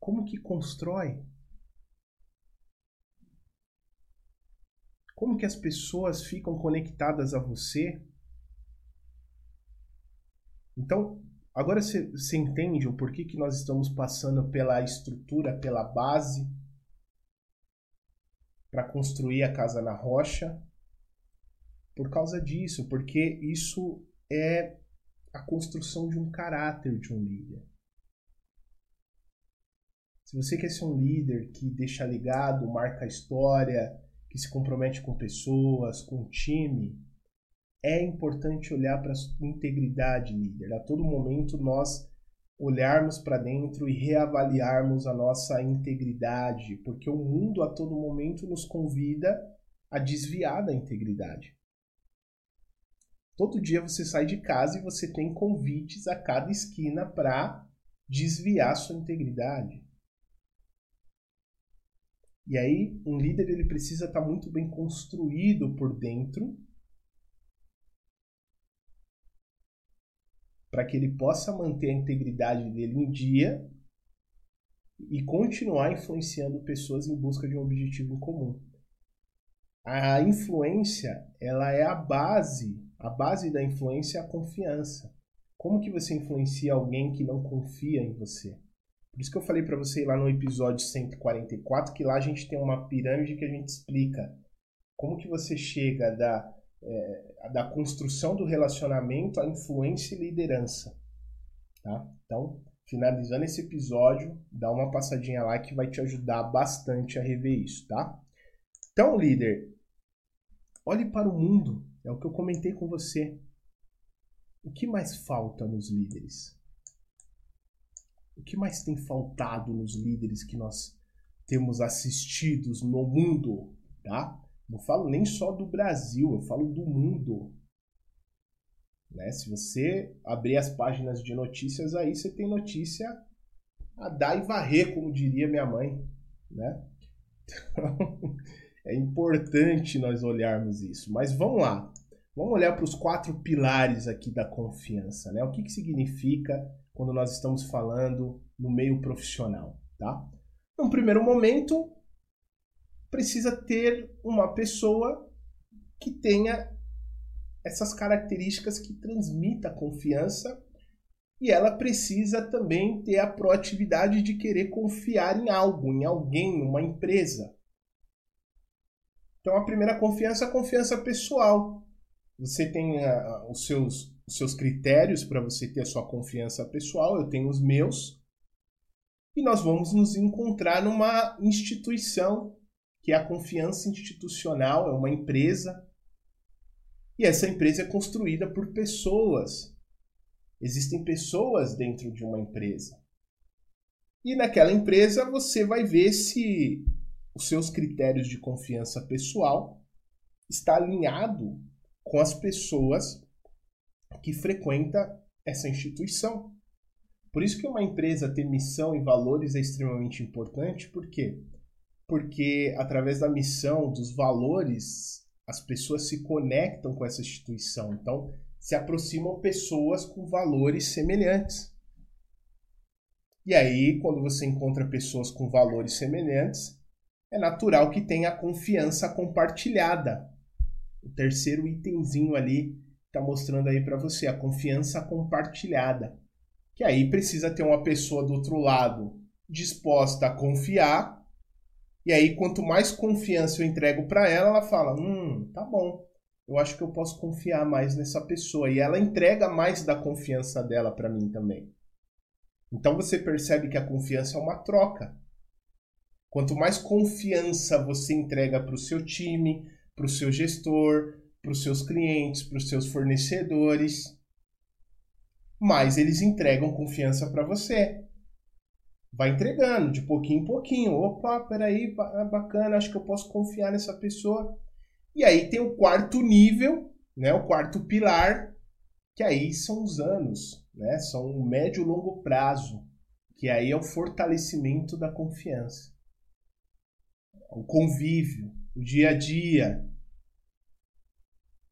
como que constrói? Como que as pessoas ficam conectadas a você? Então, agora você, entende o porquê que nós estamos passando pela estrutura, pela base, para construir a casa na rocha? Por causa disso, porque isso é a construção de um caráter de um líder. Se você quer ser um líder que deixa ligado, marca a história, que se compromete com pessoas, com o time, é importante olhar para a integridade líder. A todo momento nós olharmos para dentro e reavaliarmos a nossa integridade, porque o mundo a todo momento nos convida a desviar da integridade. Todo dia você sai de casa e você tem convites a cada esquina para desviar sua integridade. E aí, um líder ele precisa estar tá muito bem construído por dentro para que ele possa manter a integridade dele em dia e continuar influenciando pessoas em busca de um objetivo comum. A influência, ela é a base a base da influência é a confiança. Como que você influencia alguém que não confia em você? Por isso que eu falei para você lá no episódio 144 que lá a gente tem uma pirâmide que a gente explica como que você chega da, é, da construção do relacionamento à influência e liderança. Tá? Então, finalizando esse episódio, dá uma passadinha lá que vai te ajudar bastante a rever isso, tá? Então, líder, olhe para o mundo é o que eu comentei com você. o que mais falta nos líderes? O que mais tem faltado nos líderes que nós temos assistidos no mundo, tá? Não falo nem só do Brasil, eu falo do mundo. Né? Se você abrir as páginas de notícias aí, você tem notícia a dar e varrer, como diria minha mãe, né? Então, é importante nós olharmos isso. Mas vamos lá. Vamos olhar para os quatro pilares aqui da confiança, né? O que, que significa quando nós estamos falando no meio profissional, tá? No primeiro momento, precisa ter uma pessoa que tenha essas características que transmita confiança e ela precisa também ter a proatividade de querer confiar em algo, em alguém, uma empresa. Então a primeira confiança é a confiança pessoal. Você tem uh, os, seus, os seus critérios para você ter a sua confiança pessoal, eu tenho os meus. E nós vamos nos encontrar numa instituição, que é a confiança institucional, é uma empresa. E essa empresa é construída por pessoas. Existem pessoas dentro de uma empresa. E naquela empresa você vai ver se os seus critérios de confiança pessoal está alinhado com as pessoas que frequenta essa instituição. Por isso que uma empresa ter missão e valores é extremamente importante, por quê? Porque através da missão, dos valores, as pessoas se conectam com essa instituição. Então, se aproximam pessoas com valores semelhantes. E aí, quando você encontra pessoas com valores semelhantes, é natural que tenha confiança compartilhada. O terceiro itemzinho ali está mostrando aí para você a confiança compartilhada. Que aí precisa ter uma pessoa do outro lado disposta a confiar. E aí quanto mais confiança eu entrego para ela, ela fala: "Hum, tá bom. Eu acho que eu posso confiar mais nessa pessoa". E ela entrega mais da confiança dela para mim também. Então você percebe que a confiança é uma troca. Quanto mais confiança você entrega para o seu time, para o seu gestor, para os seus clientes, para os seus fornecedores, mais eles entregam confiança para você. Vai entregando de pouquinho em pouquinho. Opa, peraí, ah, bacana, acho que eu posso confiar nessa pessoa. E aí tem o quarto nível, né, o quarto pilar, que aí são os anos, né, são o médio e longo prazo, que aí é o fortalecimento da confiança o convívio, o dia a dia.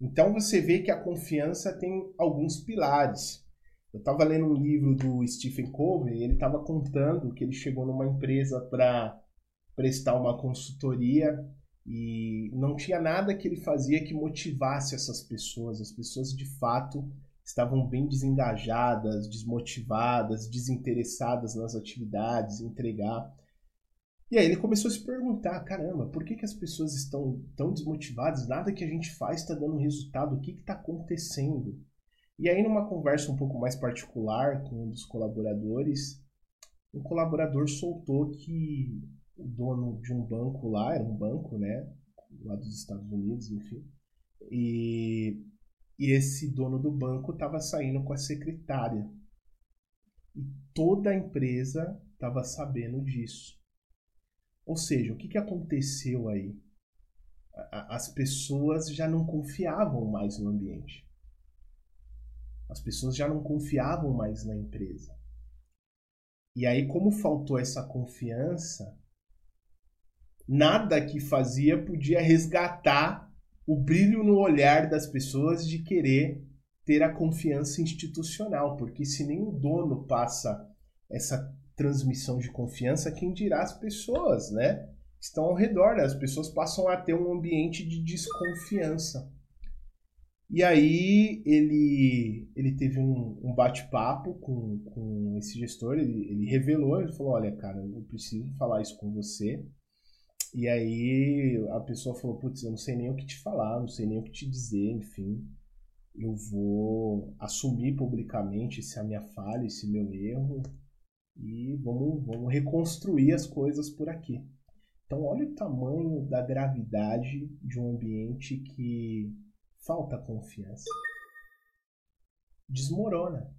Então você vê que a confiança tem alguns pilares. Eu estava lendo um livro do Stephen Covey ele estava contando que ele chegou numa empresa para prestar uma consultoria e não tinha nada que ele fazia que motivasse essas pessoas. As pessoas de fato estavam bem desengajadas, desmotivadas, desinteressadas nas atividades, entregar. E aí ele começou a se perguntar, caramba, por que, que as pessoas estão tão desmotivadas? Nada que a gente faz está dando resultado, o que está acontecendo? E aí numa conversa um pouco mais particular com um dos colaboradores, um colaborador soltou que o dono de um banco lá, era um banco, né, lá dos Estados Unidos, enfim, e, e esse dono do banco estava saindo com a secretária. E toda a empresa estava sabendo disso. Ou seja, o que, que aconteceu aí? As pessoas já não confiavam mais no ambiente. As pessoas já não confiavam mais na empresa. E aí, como faltou essa confiança, nada que fazia podia resgatar o brilho no olhar das pessoas de querer ter a confiança institucional, porque se nem o dono passa essa transmissão de confiança, quem dirá as pessoas, né? Estão ao redor, né? as pessoas passam a ter um ambiente de desconfiança. E aí ele, ele teve um, um bate-papo com, com esse gestor, ele, ele revelou, ele falou, olha, cara, eu preciso falar isso com você. E aí a pessoa falou, putz, eu não sei nem o que te falar, não sei nem o que te dizer, enfim. Eu vou assumir publicamente é a minha falha, esse meu erro, e vamos, vamos reconstruir as coisas por aqui. Então, olha o tamanho da gravidade de um ambiente que falta confiança. desmorona.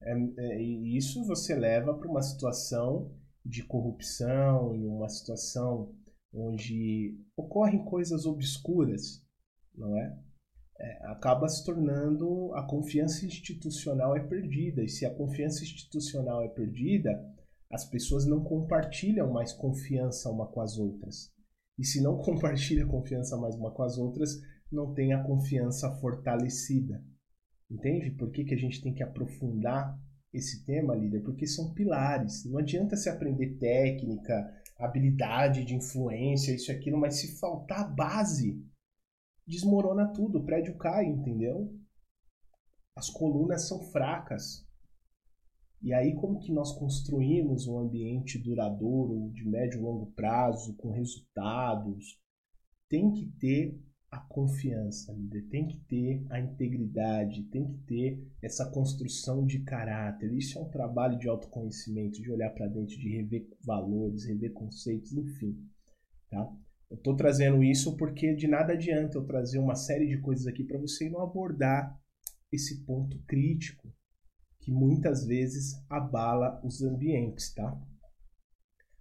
É, é, e isso você leva para uma situação de corrupção, em uma situação onde ocorrem coisas obscuras, não é? É? Acaba se tornando a confiança institucional é perdida e se a confiança institucional é perdida, as pessoas não compartilham mais confiança uma com as outras. E se não compartilha confiança mais uma com as outras, não tem a confiança fortalecida. Entende? Por que, que a gente tem que aprofundar esse tema, líder? Porque são pilares. Não adianta se aprender técnica, habilidade de influência, isso e aquilo, mas se faltar a base, desmorona tudo, o prédio cai, entendeu? As colunas são fracas. E aí como que nós construímos um ambiente duradouro, de médio e longo prazo, com resultados? Tem que ter a confiança, líder, tem que ter a integridade, tem que ter essa construção de caráter. Isso é um trabalho de autoconhecimento, de olhar para dentro, de rever valores, rever conceitos, enfim. Tá? Eu estou trazendo isso porque de nada adianta eu trazer uma série de coisas aqui para você e não abordar esse ponto crítico que muitas vezes abala os ambientes, tá?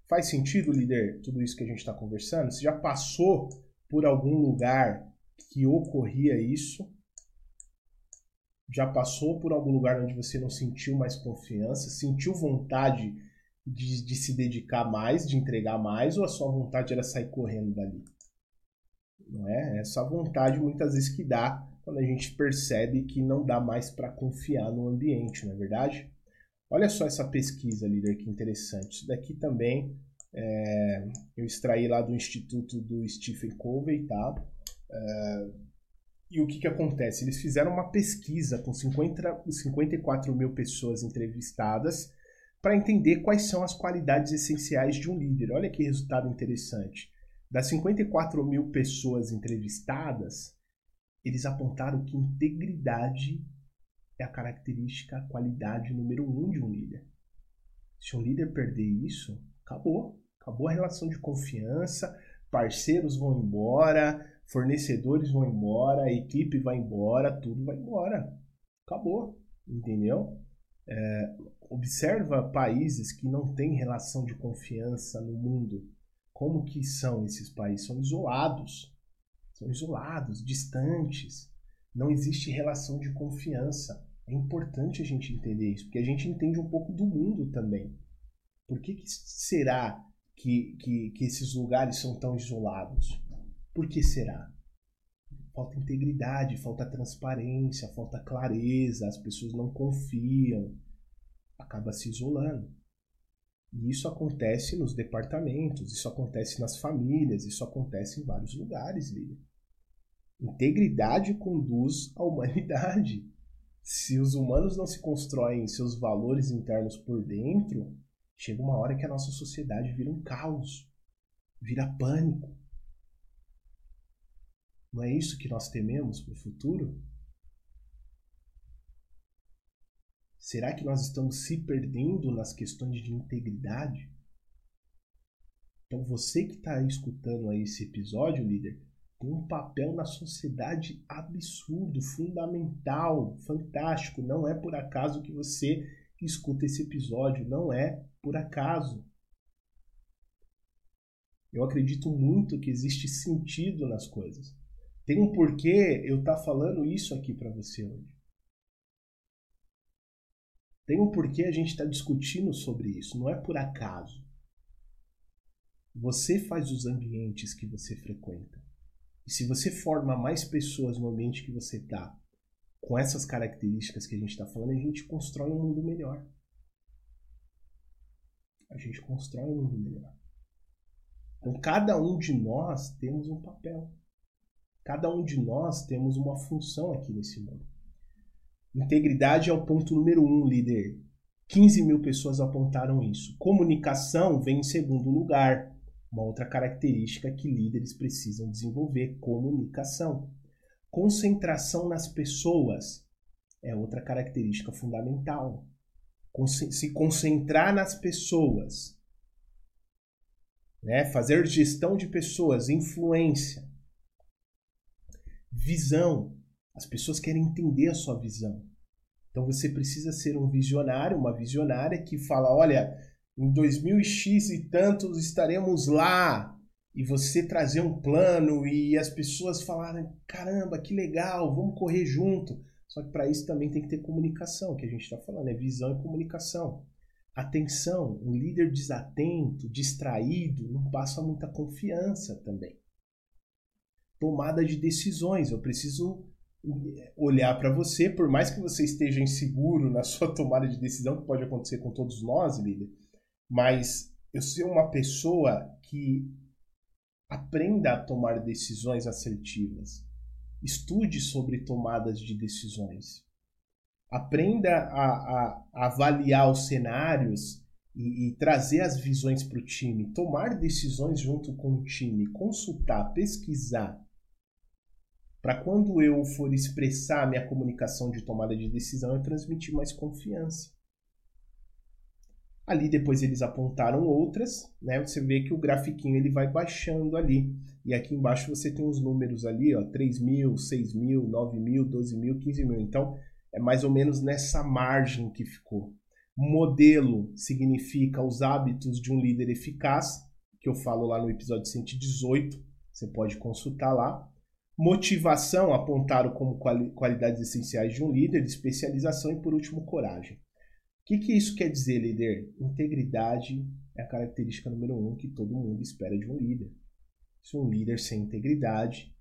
Faz sentido, líder, tudo isso que a gente está conversando? Você já passou por algum lugar que ocorria isso? Já passou por algum lugar onde você não sentiu mais confiança, sentiu vontade de, de se dedicar mais, de entregar mais, ou a sua vontade era sair correndo dali? Não é? Essa vontade muitas vezes que dá quando a gente percebe que não dá mais para confiar no ambiente, não é verdade? Olha só essa pesquisa, líder, que interessante. Isso daqui também é, eu extraí lá do Instituto do Stephen Covey, tá? É, e o que, que acontece? Eles fizeram uma pesquisa com 50, 54 mil pessoas entrevistadas para entender quais são as qualidades essenciais de um líder. Olha que resultado interessante. Das 54 mil pessoas entrevistadas, eles apontaram que integridade é a característica, a qualidade número um de um líder. Se um líder perder isso, acabou. Acabou a relação de confiança, parceiros vão embora, fornecedores vão embora, equipe vai embora, tudo vai embora. Acabou, entendeu? É, observa países que não têm relação de confiança no mundo. Como que são esses países? São isolados. São isolados, distantes. Não existe relação de confiança. É importante a gente entender isso, porque a gente entende um pouco do mundo também. Por que, que será que, que, que esses lugares são tão isolados? Por que será? Falta integridade, falta transparência, falta clareza, as pessoas não confiam, acaba se isolando. E isso acontece nos departamentos, isso acontece nas famílias, isso acontece em vários lugares, líder. Integridade conduz à humanidade. Se os humanos não se constroem seus valores internos por dentro, Chega uma hora que a nossa sociedade vira um caos, vira pânico. Não é isso que nós tememos para o futuro? Será que nós estamos se perdendo nas questões de integridade? Então você que está escutando aí esse episódio, líder, tem um papel na sociedade absurdo, fundamental, fantástico. Não é por acaso que você escuta esse episódio, não é por acaso. Eu acredito muito que existe sentido nas coisas. Tem um porquê eu estar tá falando isso aqui para você hoje. Tem um porquê a gente está discutindo sobre isso. Não é por acaso. Você faz os ambientes que você frequenta. E se você forma mais pessoas no ambiente que você está, com essas características que a gente está falando, a gente constrói um mundo melhor a gente constrói um mundo melhor. Então, cada um de nós temos um papel. Cada um de nós temos uma função aqui nesse mundo. Integridade é o ponto número um, líder. 15 mil pessoas apontaram isso. Comunicação vem em segundo lugar. Uma outra característica que líderes precisam desenvolver: comunicação. Concentração nas pessoas é outra característica fundamental se concentrar nas pessoas, né? fazer gestão de pessoas, influência, visão. As pessoas querem entender a sua visão. Então você precisa ser um visionário, uma visionária que fala: olha, em 2000 X e tantos estaremos lá. E você trazer um plano e as pessoas falarem: caramba, que legal, vamos correr junto. Só que para isso também tem que ter comunicação, que a gente está falando, é visão e comunicação. Atenção, um líder desatento, distraído, não passa muita confiança também. Tomada de decisões, eu preciso olhar para você, por mais que você esteja inseguro na sua tomada de decisão, que pode acontecer com todos nós, líder, mas eu ser uma pessoa que aprenda a tomar decisões assertivas. Estude sobre tomadas de decisões. Aprenda a, a, a avaliar os cenários e, e trazer as visões para o time. Tomar decisões junto com o time. Consultar, pesquisar. Para quando eu for expressar minha comunicação de tomada de decisão, eu transmitir mais confiança. Ali depois eles apontaram outras, né? Você vê que o grafiquinho ele vai baixando ali. E aqui embaixo você tem os números ali, ó, 3 mil, 6 mil, 9 mil, 12 mil, 15 mil. Então, é mais ou menos nessa margem que ficou. Modelo significa os hábitos de um líder eficaz, que eu falo lá no episódio 118, você pode consultar lá. Motivação, apontaram como qualidades essenciais de um líder, especialização e, por último, coragem. O que, que isso quer dizer, líder? Integridade é a característica número um que todo mundo espera de um líder. Se um líder sem integridade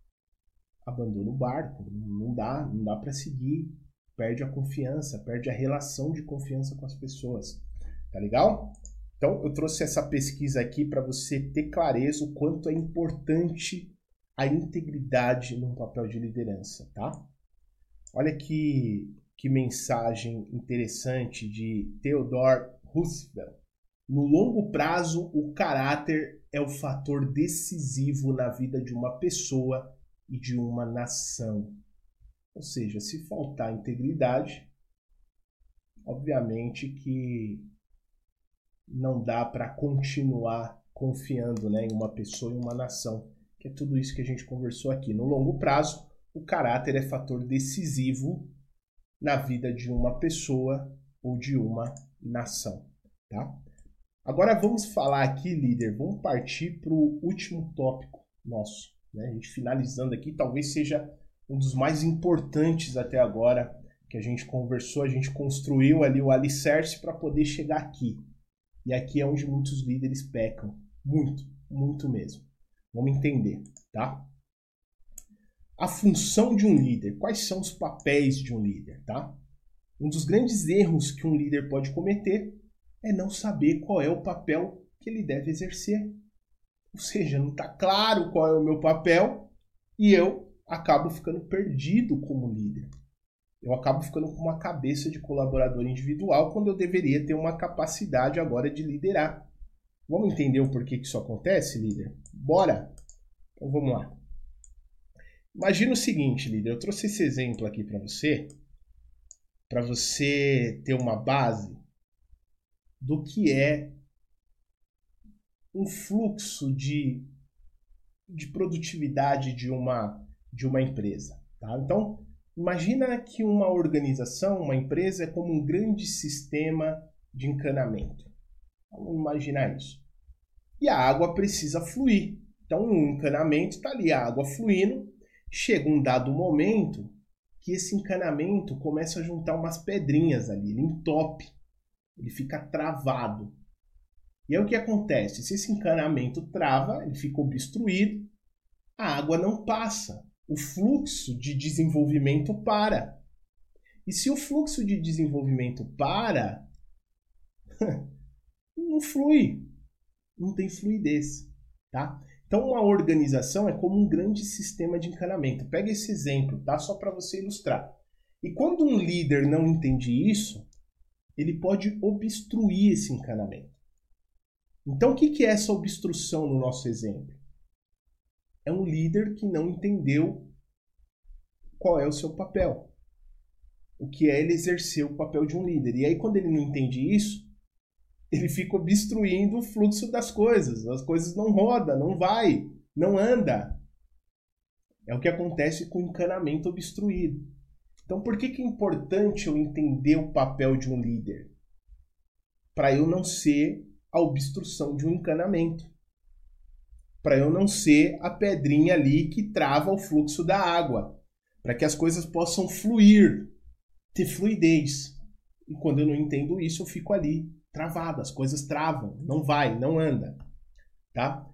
abandona o barco, não dá, não dá para seguir, perde a confiança, perde a relação de confiança com as pessoas. Tá legal? Então eu trouxe essa pesquisa aqui para você ter clareza o quanto é importante a integridade no papel de liderança, tá? Olha que que mensagem interessante de Theodore Roosevelt. No longo prazo, o caráter é o fator decisivo na vida de uma pessoa e de uma nação. Ou seja, se faltar integridade, obviamente que não dá para continuar confiando né, em uma pessoa e uma nação, que é tudo isso que a gente conversou aqui. No longo prazo, o caráter é fator decisivo na vida de uma pessoa ou de uma nação, tá? Agora vamos falar aqui, líder, vamos partir para o último tópico nosso, né? A gente finalizando aqui, talvez seja um dos mais importantes até agora que a gente conversou, a gente construiu ali o alicerce para poder chegar aqui. E aqui é onde muitos líderes pecam, muito, muito mesmo. Vamos entender, tá? a função de um líder, quais são os papéis de um líder, tá? Um dos grandes erros que um líder pode cometer é não saber qual é o papel que ele deve exercer. Ou seja, não está claro qual é o meu papel e eu acabo ficando perdido como líder. Eu acabo ficando com uma cabeça de colaborador individual quando eu deveria ter uma capacidade agora de liderar. Vamos entender o porquê que isso acontece, líder? Bora! Então vamos lá. Imagina o seguinte, líder, eu trouxe esse exemplo aqui para você, para você ter uma base do que é um fluxo de, de produtividade de uma, de uma empresa. Tá? Então, imagina que uma organização, uma empresa, é como um grande sistema de encanamento. Vamos imaginar isso. E a água precisa fluir. Então, um encanamento está ali, a água fluindo, Chega um dado momento que esse encanamento começa a juntar umas pedrinhas ali, ele entope, ele fica travado. E aí o que acontece? Se esse encanamento trava, ele fica obstruído, a água não passa, o fluxo de desenvolvimento para. E se o fluxo de desenvolvimento para, não flui, não tem fluidez, tá? Então, uma organização é como um grande sistema de encanamento. Pega esse exemplo, tá? Só para você ilustrar. E quando um líder não entende isso, ele pode obstruir esse encanamento. Então, o que é essa obstrução no nosso exemplo? É um líder que não entendeu qual é o seu papel. O que é ele exercer o papel de um líder. E aí, quando ele não entende isso, ele fica obstruindo o fluxo das coisas. As coisas não rodam, não vai, não anda. É o que acontece com o encanamento obstruído. Então, por que, que é importante eu entender o papel de um líder? Para eu não ser a obstrução de um encanamento. Para eu não ser a pedrinha ali que trava o fluxo da água. Para que as coisas possam fluir, ter fluidez. E quando eu não entendo isso, eu fico ali travado, as coisas travam, não vai, não anda. Tá?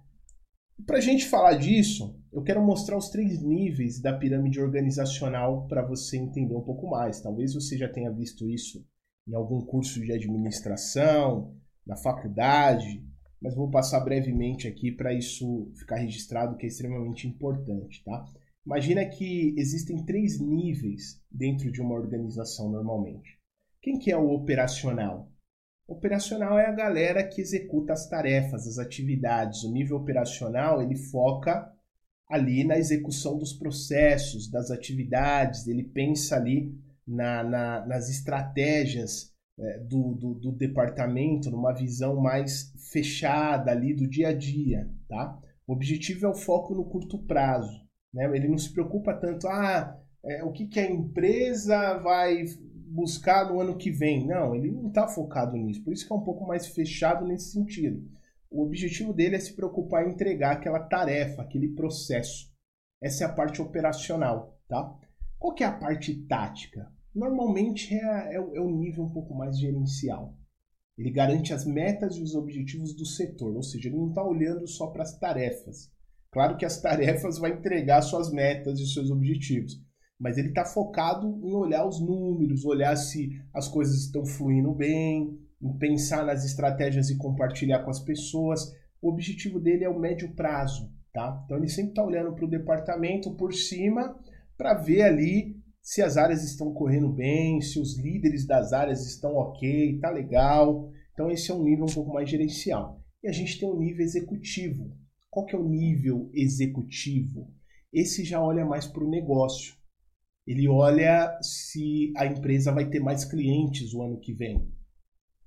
Para a gente falar disso, eu quero mostrar os três níveis da pirâmide organizacional para você entender um pouco mais. Talvez você já tenha visto isso em algum curso de administração, na faculdade, mas vou passar brevemente aqui para isso ficar registrado, que é extremamente importante, tá? Imagina que existem três níveis dentro de uma organização normalmente. Quem que é o operacional? Operacional é a galera que executa as tarefas, as atividades. O nível operacional ele foca ali na execução dos processos, das atividades, ele pensa ali na, na, nas estratégias é, do, do, do, departamento, numa visão mais fechada ali do dia a dia. Tá? O objetivo é o foco no curto prazo. Né? Ele não se preocupa tanto, ah, é, o que, que a empresa vai buscar no ano que vem. Não, ele não está focado nisso. Por isso que é um pouco mais fechado nesse sentido. O objetivo dele é se preocupar em entregar aquela tarefa, aquele processo. Essa é a parte operacional, tá? Qual que é a parte tática? Normalmente é, é, é o nível um pouco mais gerencial. Ele garante as metas e os objetivos do setor, ou seja, ele não está olhando só para as tarefas. Claro que as tarefas vai entregar suas metas e seus objetivos, mas ele está focado em olhar os números, olhar se as coisas estão fluindo bem, em pensar nas estratégias e compartilhar com as pessoas. O objetivo dele é o médio prazo, tá? Então ele sempre está olhando para o departamento por cima para ver ali se as áreas estão correndo bem, se os líderes das áreas estão ok, tá legal. Então esse é um nível um pouco mais gerencial. E a gente tem um nível executivo. Qual que é o nível executivo? Esse já olha mais para o negócio. Ele olha se a empresa vai ter mais clientes o ano que vem.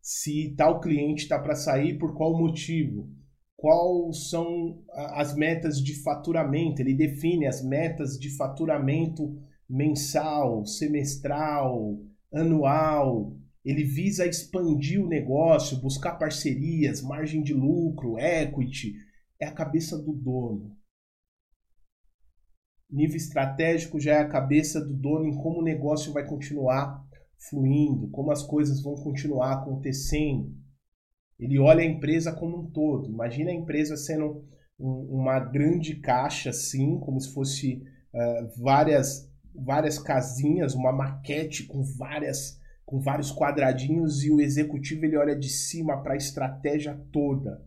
Se tal cliente está para sair, por qual motivo? Quais são as metas de faturamento? Ele define as metas de faturamento mensal, semestral, anual. Ele visa expandir o negócio, buscar parcerias, margem de lucro, equity. É a cabeça do dono. Nível estratégico já é a cabeça do dono em como o negócio vai continuar fluindo, como as coisas vão continuar acontecendo. Ele olha a empresa como um todo. Imagina a empresa sendo um, uma grande caixa, assim, como se fosse uh, várias, várias casinhas, uma maquete com várias com vários quadradinhos e o executivo ele olha de cima para a estratégia toda,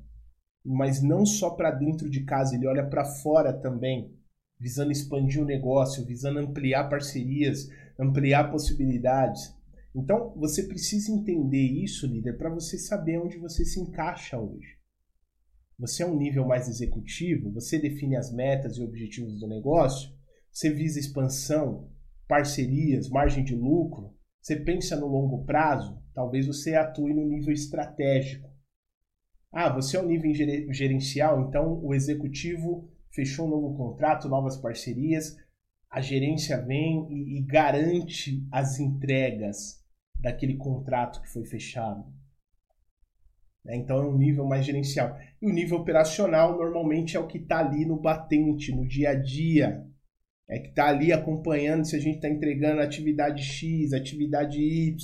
mas não só para dentro de casa, ele olha para fora também visando expandir o negócio, visando ampliar parcerias, ampliar possibilidades. Então, você precisa entender isso, líder, para você saber onde você se encaixa hoje. Você é um nível mais executivo, você define as metas e objetivos do negócio, você visa expansão, parcerias, margem de lucro, você pensa no longo prazo, talvez você atue no nível estratégico. Ah, você é um nível gerencial, então o executivo fechou um novo contrato, novas parcerias, a gerência vem e, e garante as entregas daquele contrato que foi fechado. Né? Então é um nível mais gerencial. E o nível operacional normalmente é o que está ali no batente, no dia a dia. É que está ali acompanhando se a gente está entregando atividade X, atividade Y.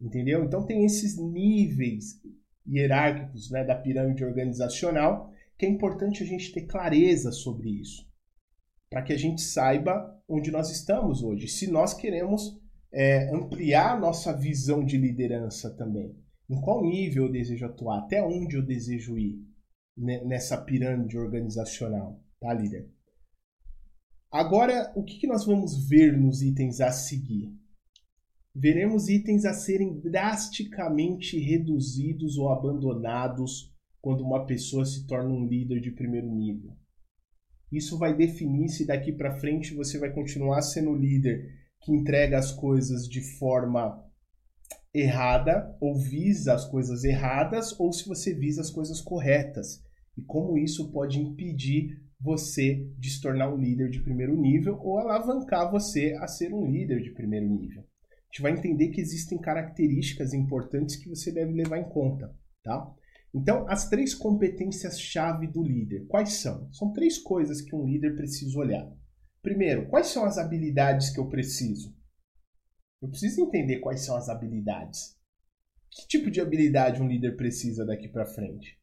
Entendeu? Então tem esses níveis hierárquicos né, da pirâmide organizacional que é importante a gente ter clareza sobre isso, para que a gente saiba onde nós estamos hoje, se nós queremos é, ampliar nossa visão de liderança também. Em qual nível eu desejo atuar? Até onde eu desejo ir nessa pirâmide organizacional, tá, líder? Agora, o que, que nós vamos ver nos itens a seguir? Veremos itens a serem drasticamente reduzidos ou abandonados quando uma pessoa se torna um líder de primeiro nível. Isso vai definir se daqui para frente você vai continuar sendo líder que entrega as coisas de forma errada ou visa as coisas erradas ou se você visa as coisas corretas e como isso pode impedir você de se tornar um líder de primeiro nível ou alavancar você a ser um líder de primeiro nível. A gente vai entender que existem características importantes que você deve levar em conta, tá? Então, as três competências-chave do líder, quais são? São três coisas que um líder precisa olhar. Primeiro, quais são as habilidades que eu preciso? Eu preciso entender quais são as habilidades. Que tipo de habilidade um líder precisa daqui para frente?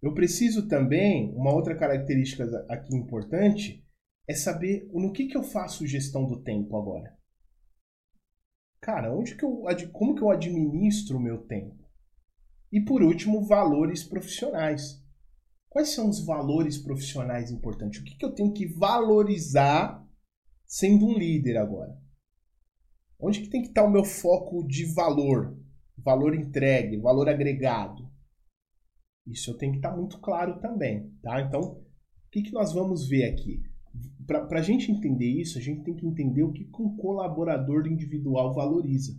Eu preciso também, uma outra característica aqui importante, é saber no que, que eu faço gestão do tempo agora. Cara, onde que eu, como que eu administro o meu tempo? E por último, valores profissionais. Quais são os valores profissionais importantes? O que, que eu tenho que valorizar sendo um líder agora? Onde que tem que estar o meu foco de valor? Valor entregue, valor agregado. Isso eu tenho que estar muito claro também, tá? Então, o que, que nós vamos ver aqui? Para a gente entender isso, a gente tem que entender o que um colaborador individual valoriza.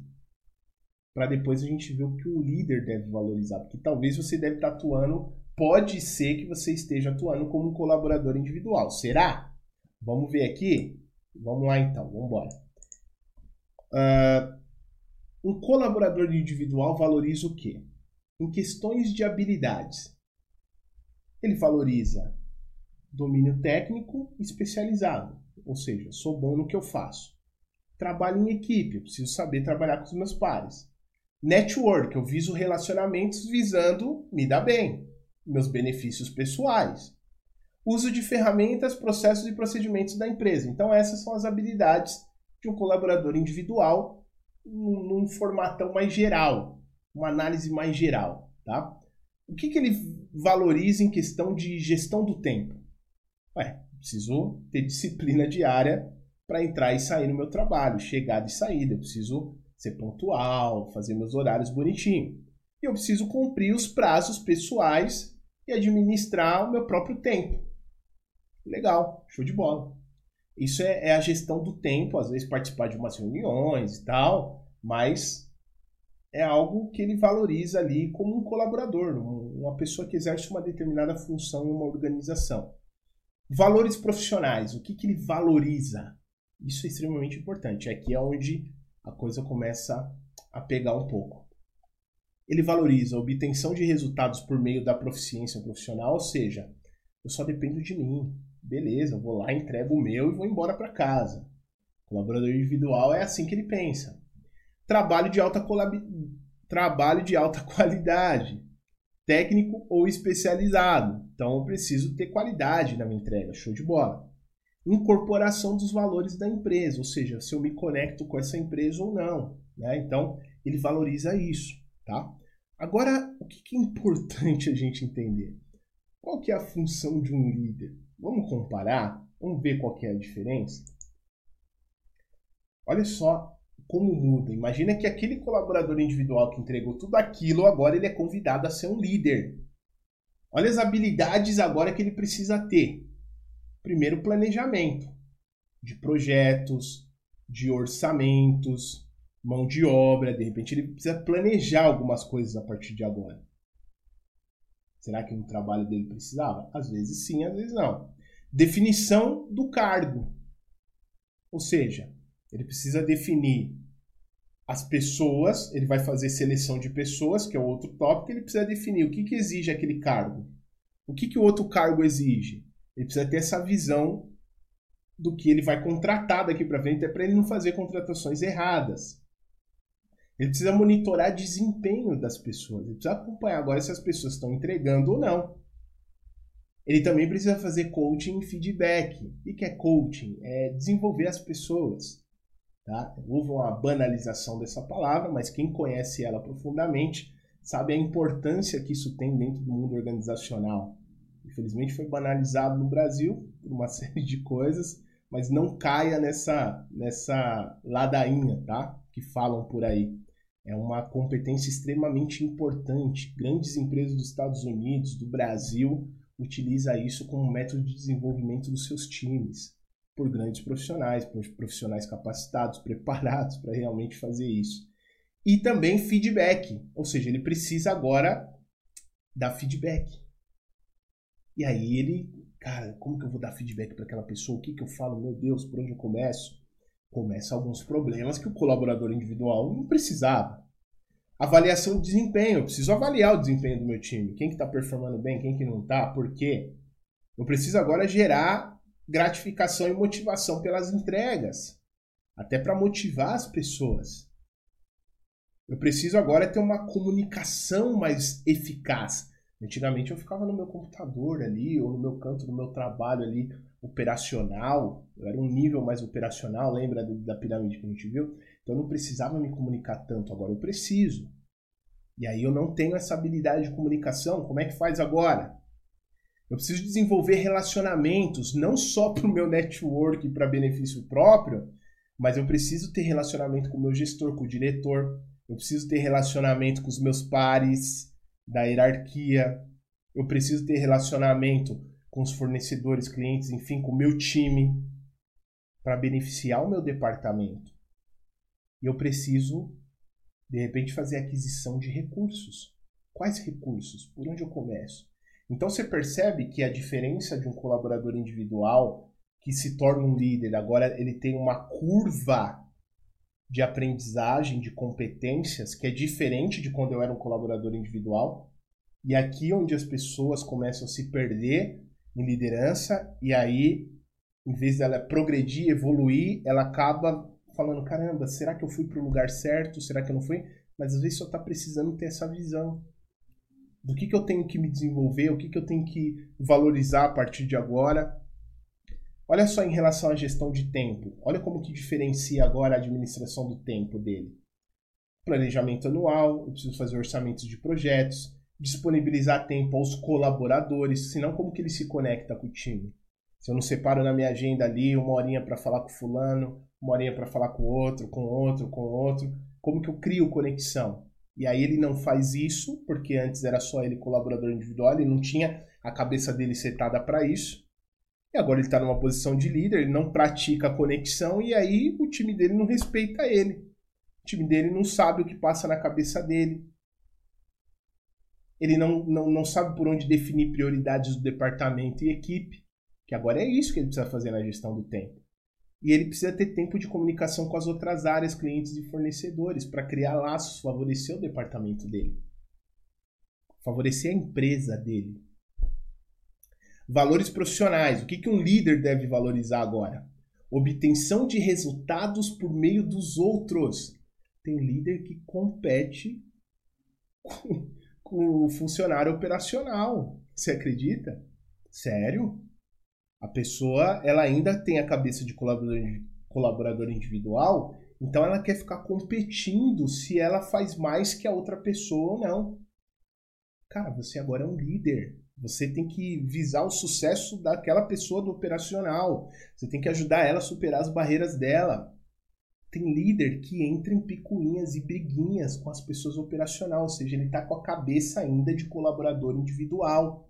Para depois a gente ver o que o líder deve valorizar. Porque talvez você deve estar atuando, pode ser que você esteja atuando como um colaborador individual. Será? Vamos ver aqui? Vamos lá então, vamos embora. Uh, um colaborador individual valoriza o quê? em questões de habilidades. Ele valoriza domínio técnico especializado, ou seja, sou bom no que eu faço. Trabalho em equipe, eu preciso saber trabalhar com os meus pares. Network, eu viso relacionamentos visando me dar bem, meus benefícios pessoais. Uso de ferramentas, processos e procedimentos da empresa. Então, essas são as habilidades de um colaborador individual num, num formatão mais geral, uma análise mais geral, tá? O que, que ele valoriza em questão de gestão do tempo? Ué, preciso ter disciplina diária para entrar e sair no meu trabalho, chegada e saída. Eu preciso ser pontual, fazer meus horários bonitinho. E eu preciso cumprir os prazos pessoais e administrar o meu próprio tempo. Legal, show de bola. Isso é, é a gestão do tempo, às vezes participar de umas reuniões e tal, mas é algo que ele valoriza ali como um colaborador, uma pessoa que exerce uma determinada função em uma organização. Valores profissionais, o que, que ele valoriza? Isso é extremamente importante. Aqui é onde a coisa começa a pegar um pouco. Ele valoriza a obtenção de resultados por meio da proficiência profissional, ou seja, eu só dependo de mim. Beleza, eu vou lá, entrego o meu e vou embora para casa. Colaborador individual é assim que ele pensa trabalho de alta, trabalho de alta qualidade, técnico ou especializado. Então eu preciso ter qualidade na minha entrega, show de bola. Incorporação dos valores da empresa, ou seja, se eu me conecto com essa empresa ou não. Né? Então ele valoriza isso. Tá? Agora, o que é importante a gente entender? Qual que é a função de um líder? Vamos comparar? Vamos ver qual que é a diferença? Olha só como muda. Imagina que aquele colaborador individual que entregou tudo aquilo, agora ele é convidado a ser um líder. Olha as habilidades agora que ele precisa ter. Primeiro, planejamento de projetos, de orçamentos, mão de obra. De repente, ele precisa planejar algumas coisas a partir de agora. Será que no trabalho dele precisava? Às vezes sim, às vezes não. Definição do cargo. Ou seja, ele precisa definir as pessoas, ele vai fazer seleção de pessoas, que é outro tópico, ele precisa definir o que, que exige aquele cargo. O que, que o outro cargo exige? Ele precisa ter essa visão do que ele vai contratar daqui para frente, é para ele não fazer contratações erradas. Ele precisa monitorar desempenho das pessoas. Ele precisa acompanhar agora se as pessoas estão entregando ou não. Ele também precisa fazer coaching e feedback. O que é coaching? É desenvolver as pessoas. Tá? Houve uma banalização dessa palavra, mas quem conhece ela profundamente sabe a importância que isso tem dentro do mundo organizacional. Infelizmente foi banalizado no Brasil por uma série de coisas, mas não caia nessa, nessa ladainha tá? que falam por aí. É uma competência extremamente importante. Grandes empresas dos Estados Unidos, do Brasil, utilizam isso como método de desenvolvimento dos seus times por grandes profissionais, por profissionais capacitados, preparados para realmente fazer isso. E também feedback, ou seja, ele precisa agora dar feedback. E aí ele, Cara, como que eu vou dar feedback para aquela pessoa? O que, que eu falo? Meu Deus, por onde eu começo? Começa alguns problemas que o colaborador individual não precisava. Avaliação de desempenho. Eu preciso avaliar o desempenho do meu time. Quem que está performando bem, quem que não está, por quê? Eu preciso agora gerar gratificação e motivação pelas entregas. Até para motivar as pessoas. Eu preciso agora ter uma comunicação mais eficaz. Antigamente eu ficava no meu computador ali, ou no meu canto do meu trabalho ali, operacional. Eu era um nível mais operacional, lembra da pirâmide que a gente viu? Então eu não precisava me comunicar tanto, agora eu preciso. E aí eu não tenho essa habilidade de comunicação, como é que faz agora? Eu preciso desenvolver relacionamentos, não só para o meu network para benefício próprio, mas eu preciso ter relacionamento com o meu gestor, com o diretor, eu preciso ter relacionamento com os meus pares da hierarquia, eu preciso ter relacionamento com os fornecedores, clientes, enfim, com o meu time, para beneficiar o meu departamento. E eu preciso, de repente, fazer aquisição de recursos. Quais recursos? Por onde eu começo? Então você percebe que a diferença de um colaborador individual que se torna um líder, agora ele tem uma curva de aprendizagem, de competências, que é diferente de quando eu era um colaborador individual. E aqui onde as pessoas começam a se perder em liderança, e aí, em vez dela progredir, evoluir, ela acaba falando: caramba, será que eu fui para o lugar certo? Será que eu não fui? Mas às vezes só está precisando ter essa visão do que, que eu tenho que me desenvolver, o que, que eu tenho que valorizar a partir de agora. Olha só em relação à gestão de tempo. Olha como que diferencia agora a administração do tempo dele. Planejamento anual, eu preciso fazer orçamentos de projetos, disponibilizar tempo aos colaboradores, senão como que ele se conecta com o time? Se eu não separo na minha agenda ali uma horinha para falar com fulano, uma horinha para falar com outro, com outro, com outro, como que eu crio conexão? E aí ele não faz isso, porque antes era só ele colaborador individual, ele não tinha a cabeça dele setada para isso. E agora ele está numa posição de líder, ele não pratica a conexão e aí o time dele não respeita ele. O time dele não sabe o que passa na cabeça dele. Ele não, não, não sabe por onde definir prioridades do departamento e equipe. Que agora é isso que ele precisa fazer na gestão do tempo. E ele precisa ter tempo de comunicação com as outras áreas, clientes e fornecedores, para criar laços, favorecer o departamento dele, favorecer a empresa dele. Valores profissionais. O que, que um líder deve valorizar agora? Obtenção de resultados por meio dos outros. Tem líder que compete com, com o funcionário operacional. Você acredita? Sério? A pessoa, ela ainda tem a cabeça de colaborador, colaborador individual, então ela quer ficar competindo se ela faz mais que a outra pessoa ou não. Cara, você agora é um líder. Você tem que visar o sucesso daquela pessoa do operacional. Você tem que ajudar ela a superar as barreiras dela. Tem líder que entra em picuinhas e briguinhas com as pessoas operacional, ou seja, ele está com a cabeça ainda de colaborador individual.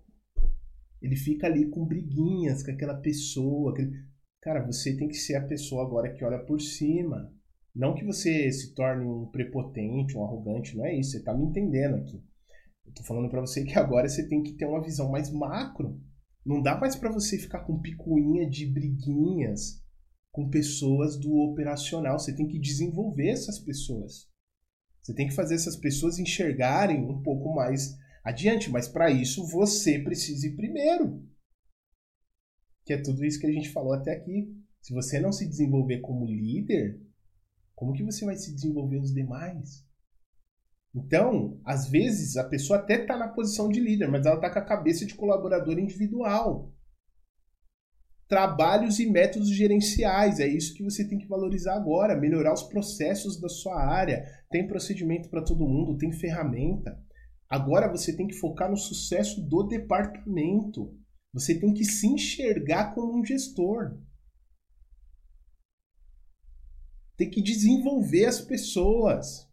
Ele fica ali com briguinhas com aquela pessoa. Aquele... Cara, você tem que ser a pessoa agora que olha por cima. Não que você se torne um prepotente, um arrogante, não é isso. Você está me entendendo aqui. Tô falando para você que agora você tem que ter uma visão mais macro. Não dá mais para você ficar com picuinha de briguinhas com pessoas do operacional. Você tem que desenvolver essas pessoas. Você tem que fazer essas pessoas enxergarem um pouco mais adiante, mas para isso você precisa ir primeiro. Que é tudo isso que a gente falou até aqui. Se você não se desenvolver como líder, como que você vai se desenvolver os demais? Então, às vezes, a pessoa até está na posição de líder, mas ela está com a cabeça de colaborador individual. Trabalhos e métodos gerenciais, é isso que você tem que valorizar agora. Melhorar os processos da sua área. Tem procedimento para todo mundo, tem ferramenta. Agora você tem que focar no sucesso do departamento. Você tem que se enxergar como um gestor. Tem que desenvolver as pessoas.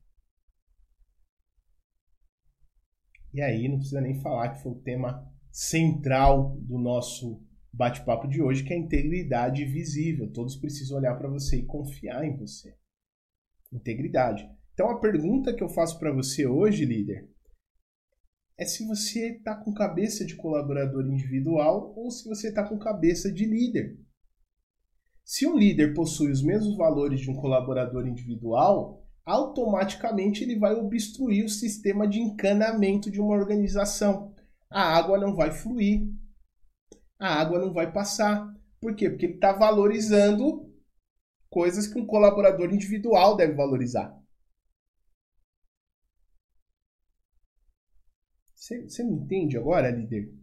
E aí não precisa nem falar que foi o tema central do nosso bate-papo de hoje, que é a integridade visível. Todos precisam olhar para você e confiar em você. Integridade. Então a pergunta que eu faço para você hoje, líder, é se você está com cabeça de colaborador individual ou se você está com cabeça de líder. Se um líder possui os mesmos valores de um colaborador individual, automaticamente ele vai obstruir o sistema de encanamento de uma organização. A água não vai fluir, a água não vai passar. Por quê? Porque ele está valorizando coisas que um colaborador individual deve valorizar. Você, me entende agora, líder?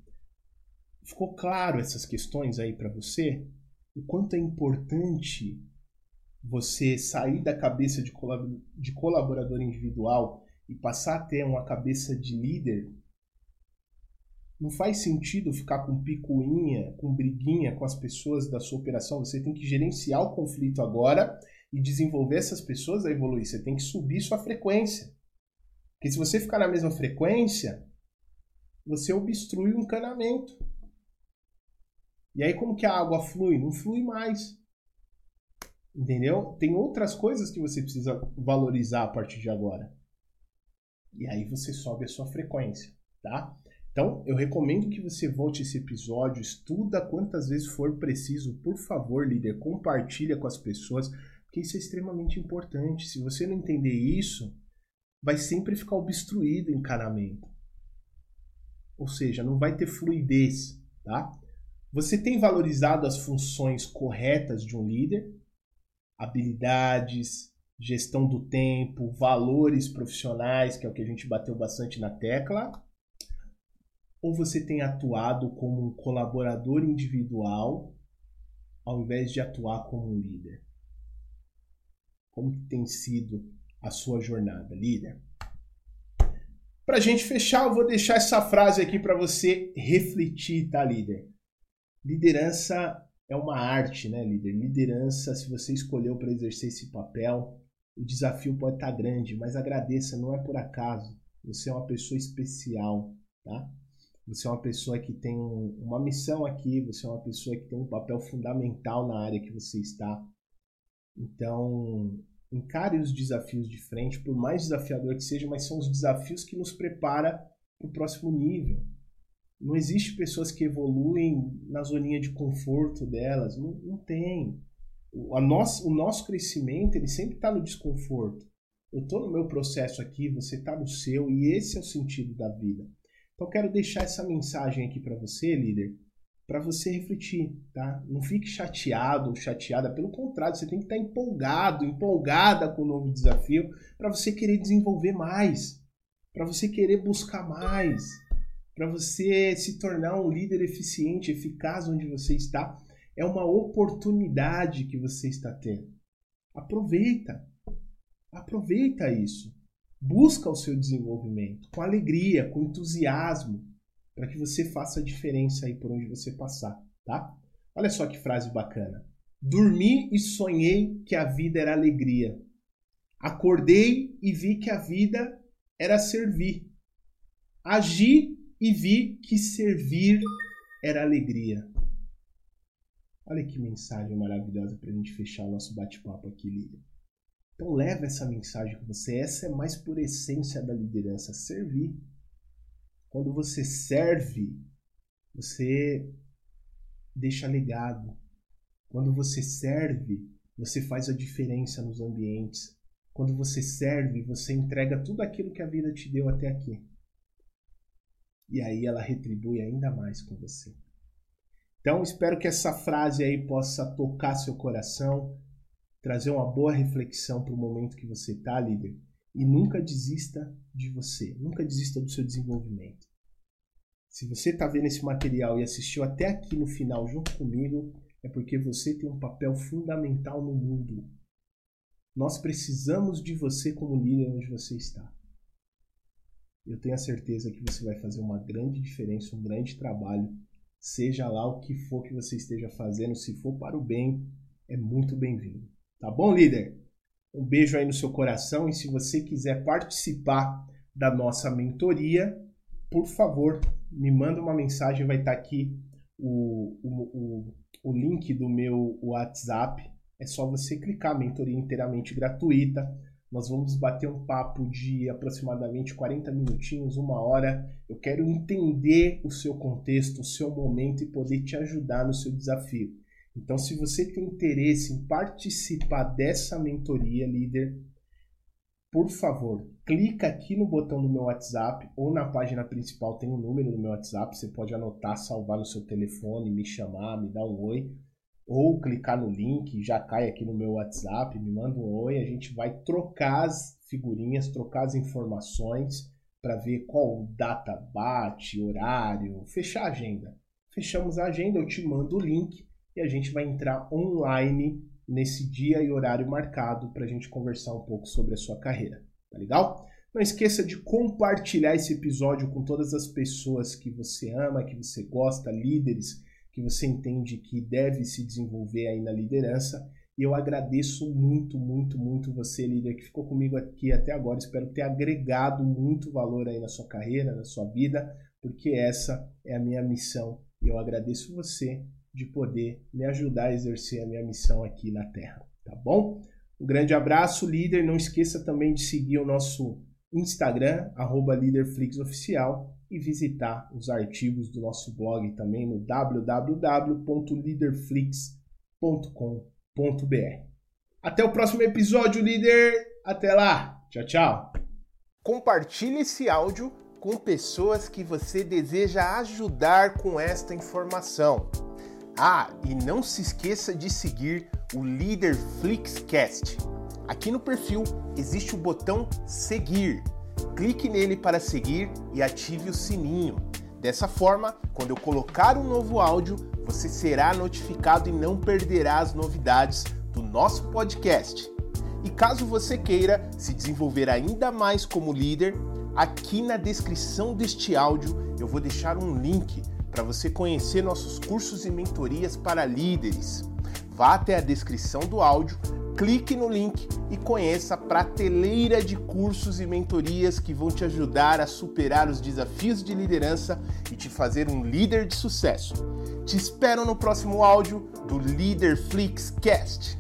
Ficou claro essas questões aí para você? O quanto é importante você sair da cabeça de, colaborador individual e passar a ter uma cabeça de líder? Não faz sentido ficar com picuinha, com briguinha com as pessoas da sua operação. Você tem que gerenciar o conflito agora e desenvolver essas pessoas a evoluir. Você tem que subir sua frequência. Porque se você ficar na mesma frequência, você obstrui o encanamento. E aí como que a água flui? Não flui mais. Entendeu? Tem outras coisas que você precisa valorizar a partir de agora. E aí você sobe a sua frequência, tá? Então, eu recomendo que você volte esse episódio, estuda quantas vezes for preciso, por favor, líder, compartilha com as pessoas, porque isso é extremamente importante. Se você não entender isso, vai sempre ficar obstruído o encanamento ou seja, não vai ter fluidez, tá? Você tem valorizado as funções corretas de um líder, habilidades, gestão do tempo, valores profissionais, que é o que a gente bateu bastante na tecla, ou você tem atuado como um colaborador individual ao invés de atuar como um líder? Como tem sido a sua jornada, líder? Para a gente fechar, eu vou deixar essa frase aqui para você refletir, tá, líder? Liderança é uma arte, né, líder? Liderança, se você escolheu para exercer esse papel, o desafio pode estar tá grande, mas agradeça, não é por acaso. Você é uma pessoa especial, tá? Você é uma pessoa que tem uma missão aqui, você é uma pessoa que tem um papel fundamental na área que você está. Então, encare os desafios de frente, por mais desafiador que seja, mas são os desafios que nos prepara para o próximo nível. Não existe pessoas que evoluem na zoninha de conforto delas, não, não tem. O, a nosso, o nosso crescimento ele sempre está no desconforto. Eu estou no meu processo aqui, você está no seu, e esse é o sentido da vida. Então, quero deixar essa mensagem aqui para você, líder, para você refletir, tá? Não fique chateado ou chateada, pelo contrário, você tem que estar tá empolgado, empolgada com o novo desafio para você querer desenvolver mais, para você querer buscar mais, para você se tornar um líder eficiente, eficaz onde você está. É uma oportunidade que você está tendo. Aproveita. Aproveita isso. Busca o seu desenvolvimento com alegria, com entusiasmo para que você faça a diferença aí por onde você passar, tá? Olha só que frase bacana. Dormi e sonhei que a vida era alegria. Acordei e vi que a vida era servir. Agi e vi que servir era alegria. Olha que mensagem maravilhosa para a gente fechar o nosso bate-papo aqui, líder. Então leva essa mensagem com você. Essa é mais por essência da liderança, servir. Quando você serve, você deixa legado. Quando você serve, você faz a diferença nos ambientes. Quando você serve, você entrega tudo aquilo que a vida te deu até aqui. E aí ela retribui ainda mais com você. Então, espero que essa frase aí possa tocar seu coração, trazer uma boa reflexão para o momento que você está, líder. E nunca desista de você, nunca desista do seu desenvolvimento. Se você está vendo esse material e assistiu até aqui no final junto comigo, é porque você tem um papel fundamental no mundo. Nós precisamos de você como líder onde você está. Eu tenho a certeza que você vai fazer uma grande diferença, um grande trabalho, seja lá o que for que você esteja fazendo, se for para o bem, é muito bem-vindo. Tá bom, líder? Um beijo aí no seu coração e se você quiser participar da nossa mentoria, por favor, me manda uma mensagem, vai estar tá aqui o, o, o, o link do meu WhatsApp. É só você clicar, mentoria inteiramente gratuita. Nós vamos bater um papo de aproximadamente 40 minutinhos, uma hora. Eu quero entender o seu contexto, o seu momento e poder te ajudar no seu desafio. Então, se você tem interesse em participar dessa mentoria, líder, por favor, clica aqui no botão do meu WhatsApp ou na página principal tem um número no meu WhatsApp, você pode anotar, salvar no seu telefone, me chamar, me dar um oi, ou clicar no link, já cai aqui no meu WhatsApp, me manda um oi, a gente vai trocar as figurinhas, trocar as informações para ver qual data bate, horário, fechar a agenda. Fechamos a agenda, eu te mando o link e a gente vai entrar online nesse dia e horário marcado para a gente conversar um pouco sobre a sua carreira. Tá legal? Não esqueça de compartilhar esse episódio com todas as pessoas que você ama, que você gosta, líderes que você entende que deve se desenvolver aí na liderança. E eu agradeço muito, muito, muito você, líder, que ficou comigo aqui até agora. Espero ter agregado muito valor aí na sua carreira, na sua vida, porque essa é a minha missão. E eu agradeço você de poder me ajudar a exercer a minha missão aqui na Terra, tá bom? Um grande abraço, líder. Não esqueça também de seguir o nosso Instagram, LeaderFlixOficial, e visitar os artigos do nosso blog também no www.leaderflix.com.br. Até o próximo episódio, líder! Até lá! Tchau, tchau! Compartilhe esse áudio com pessoas que você deseja ajudar com esta informação. Ah, e não se esqueça de seguir o Leader Flixcast. Aqui no perfil existe o botão seguir. Clique nele para seguir e ative o sininho. Dessa forma, quando eu colocar um novo áudio, você será notificado e não perderá as novidades do nosso podcast. E caso você queira se desenvolver ainda mais como líder, aqui na descrição deste áudio eu vou deixar um link para você conhecer nossos cursos e mentorias para líderes. Vá até a descrição do áudio, clique no link e conheça a prateleira de cursos e mentorias que vão te ajudar a superar os desafios de liderança e te fazer um líder de sucesso. Te espero no próximo áudio do Leader Flix Cast.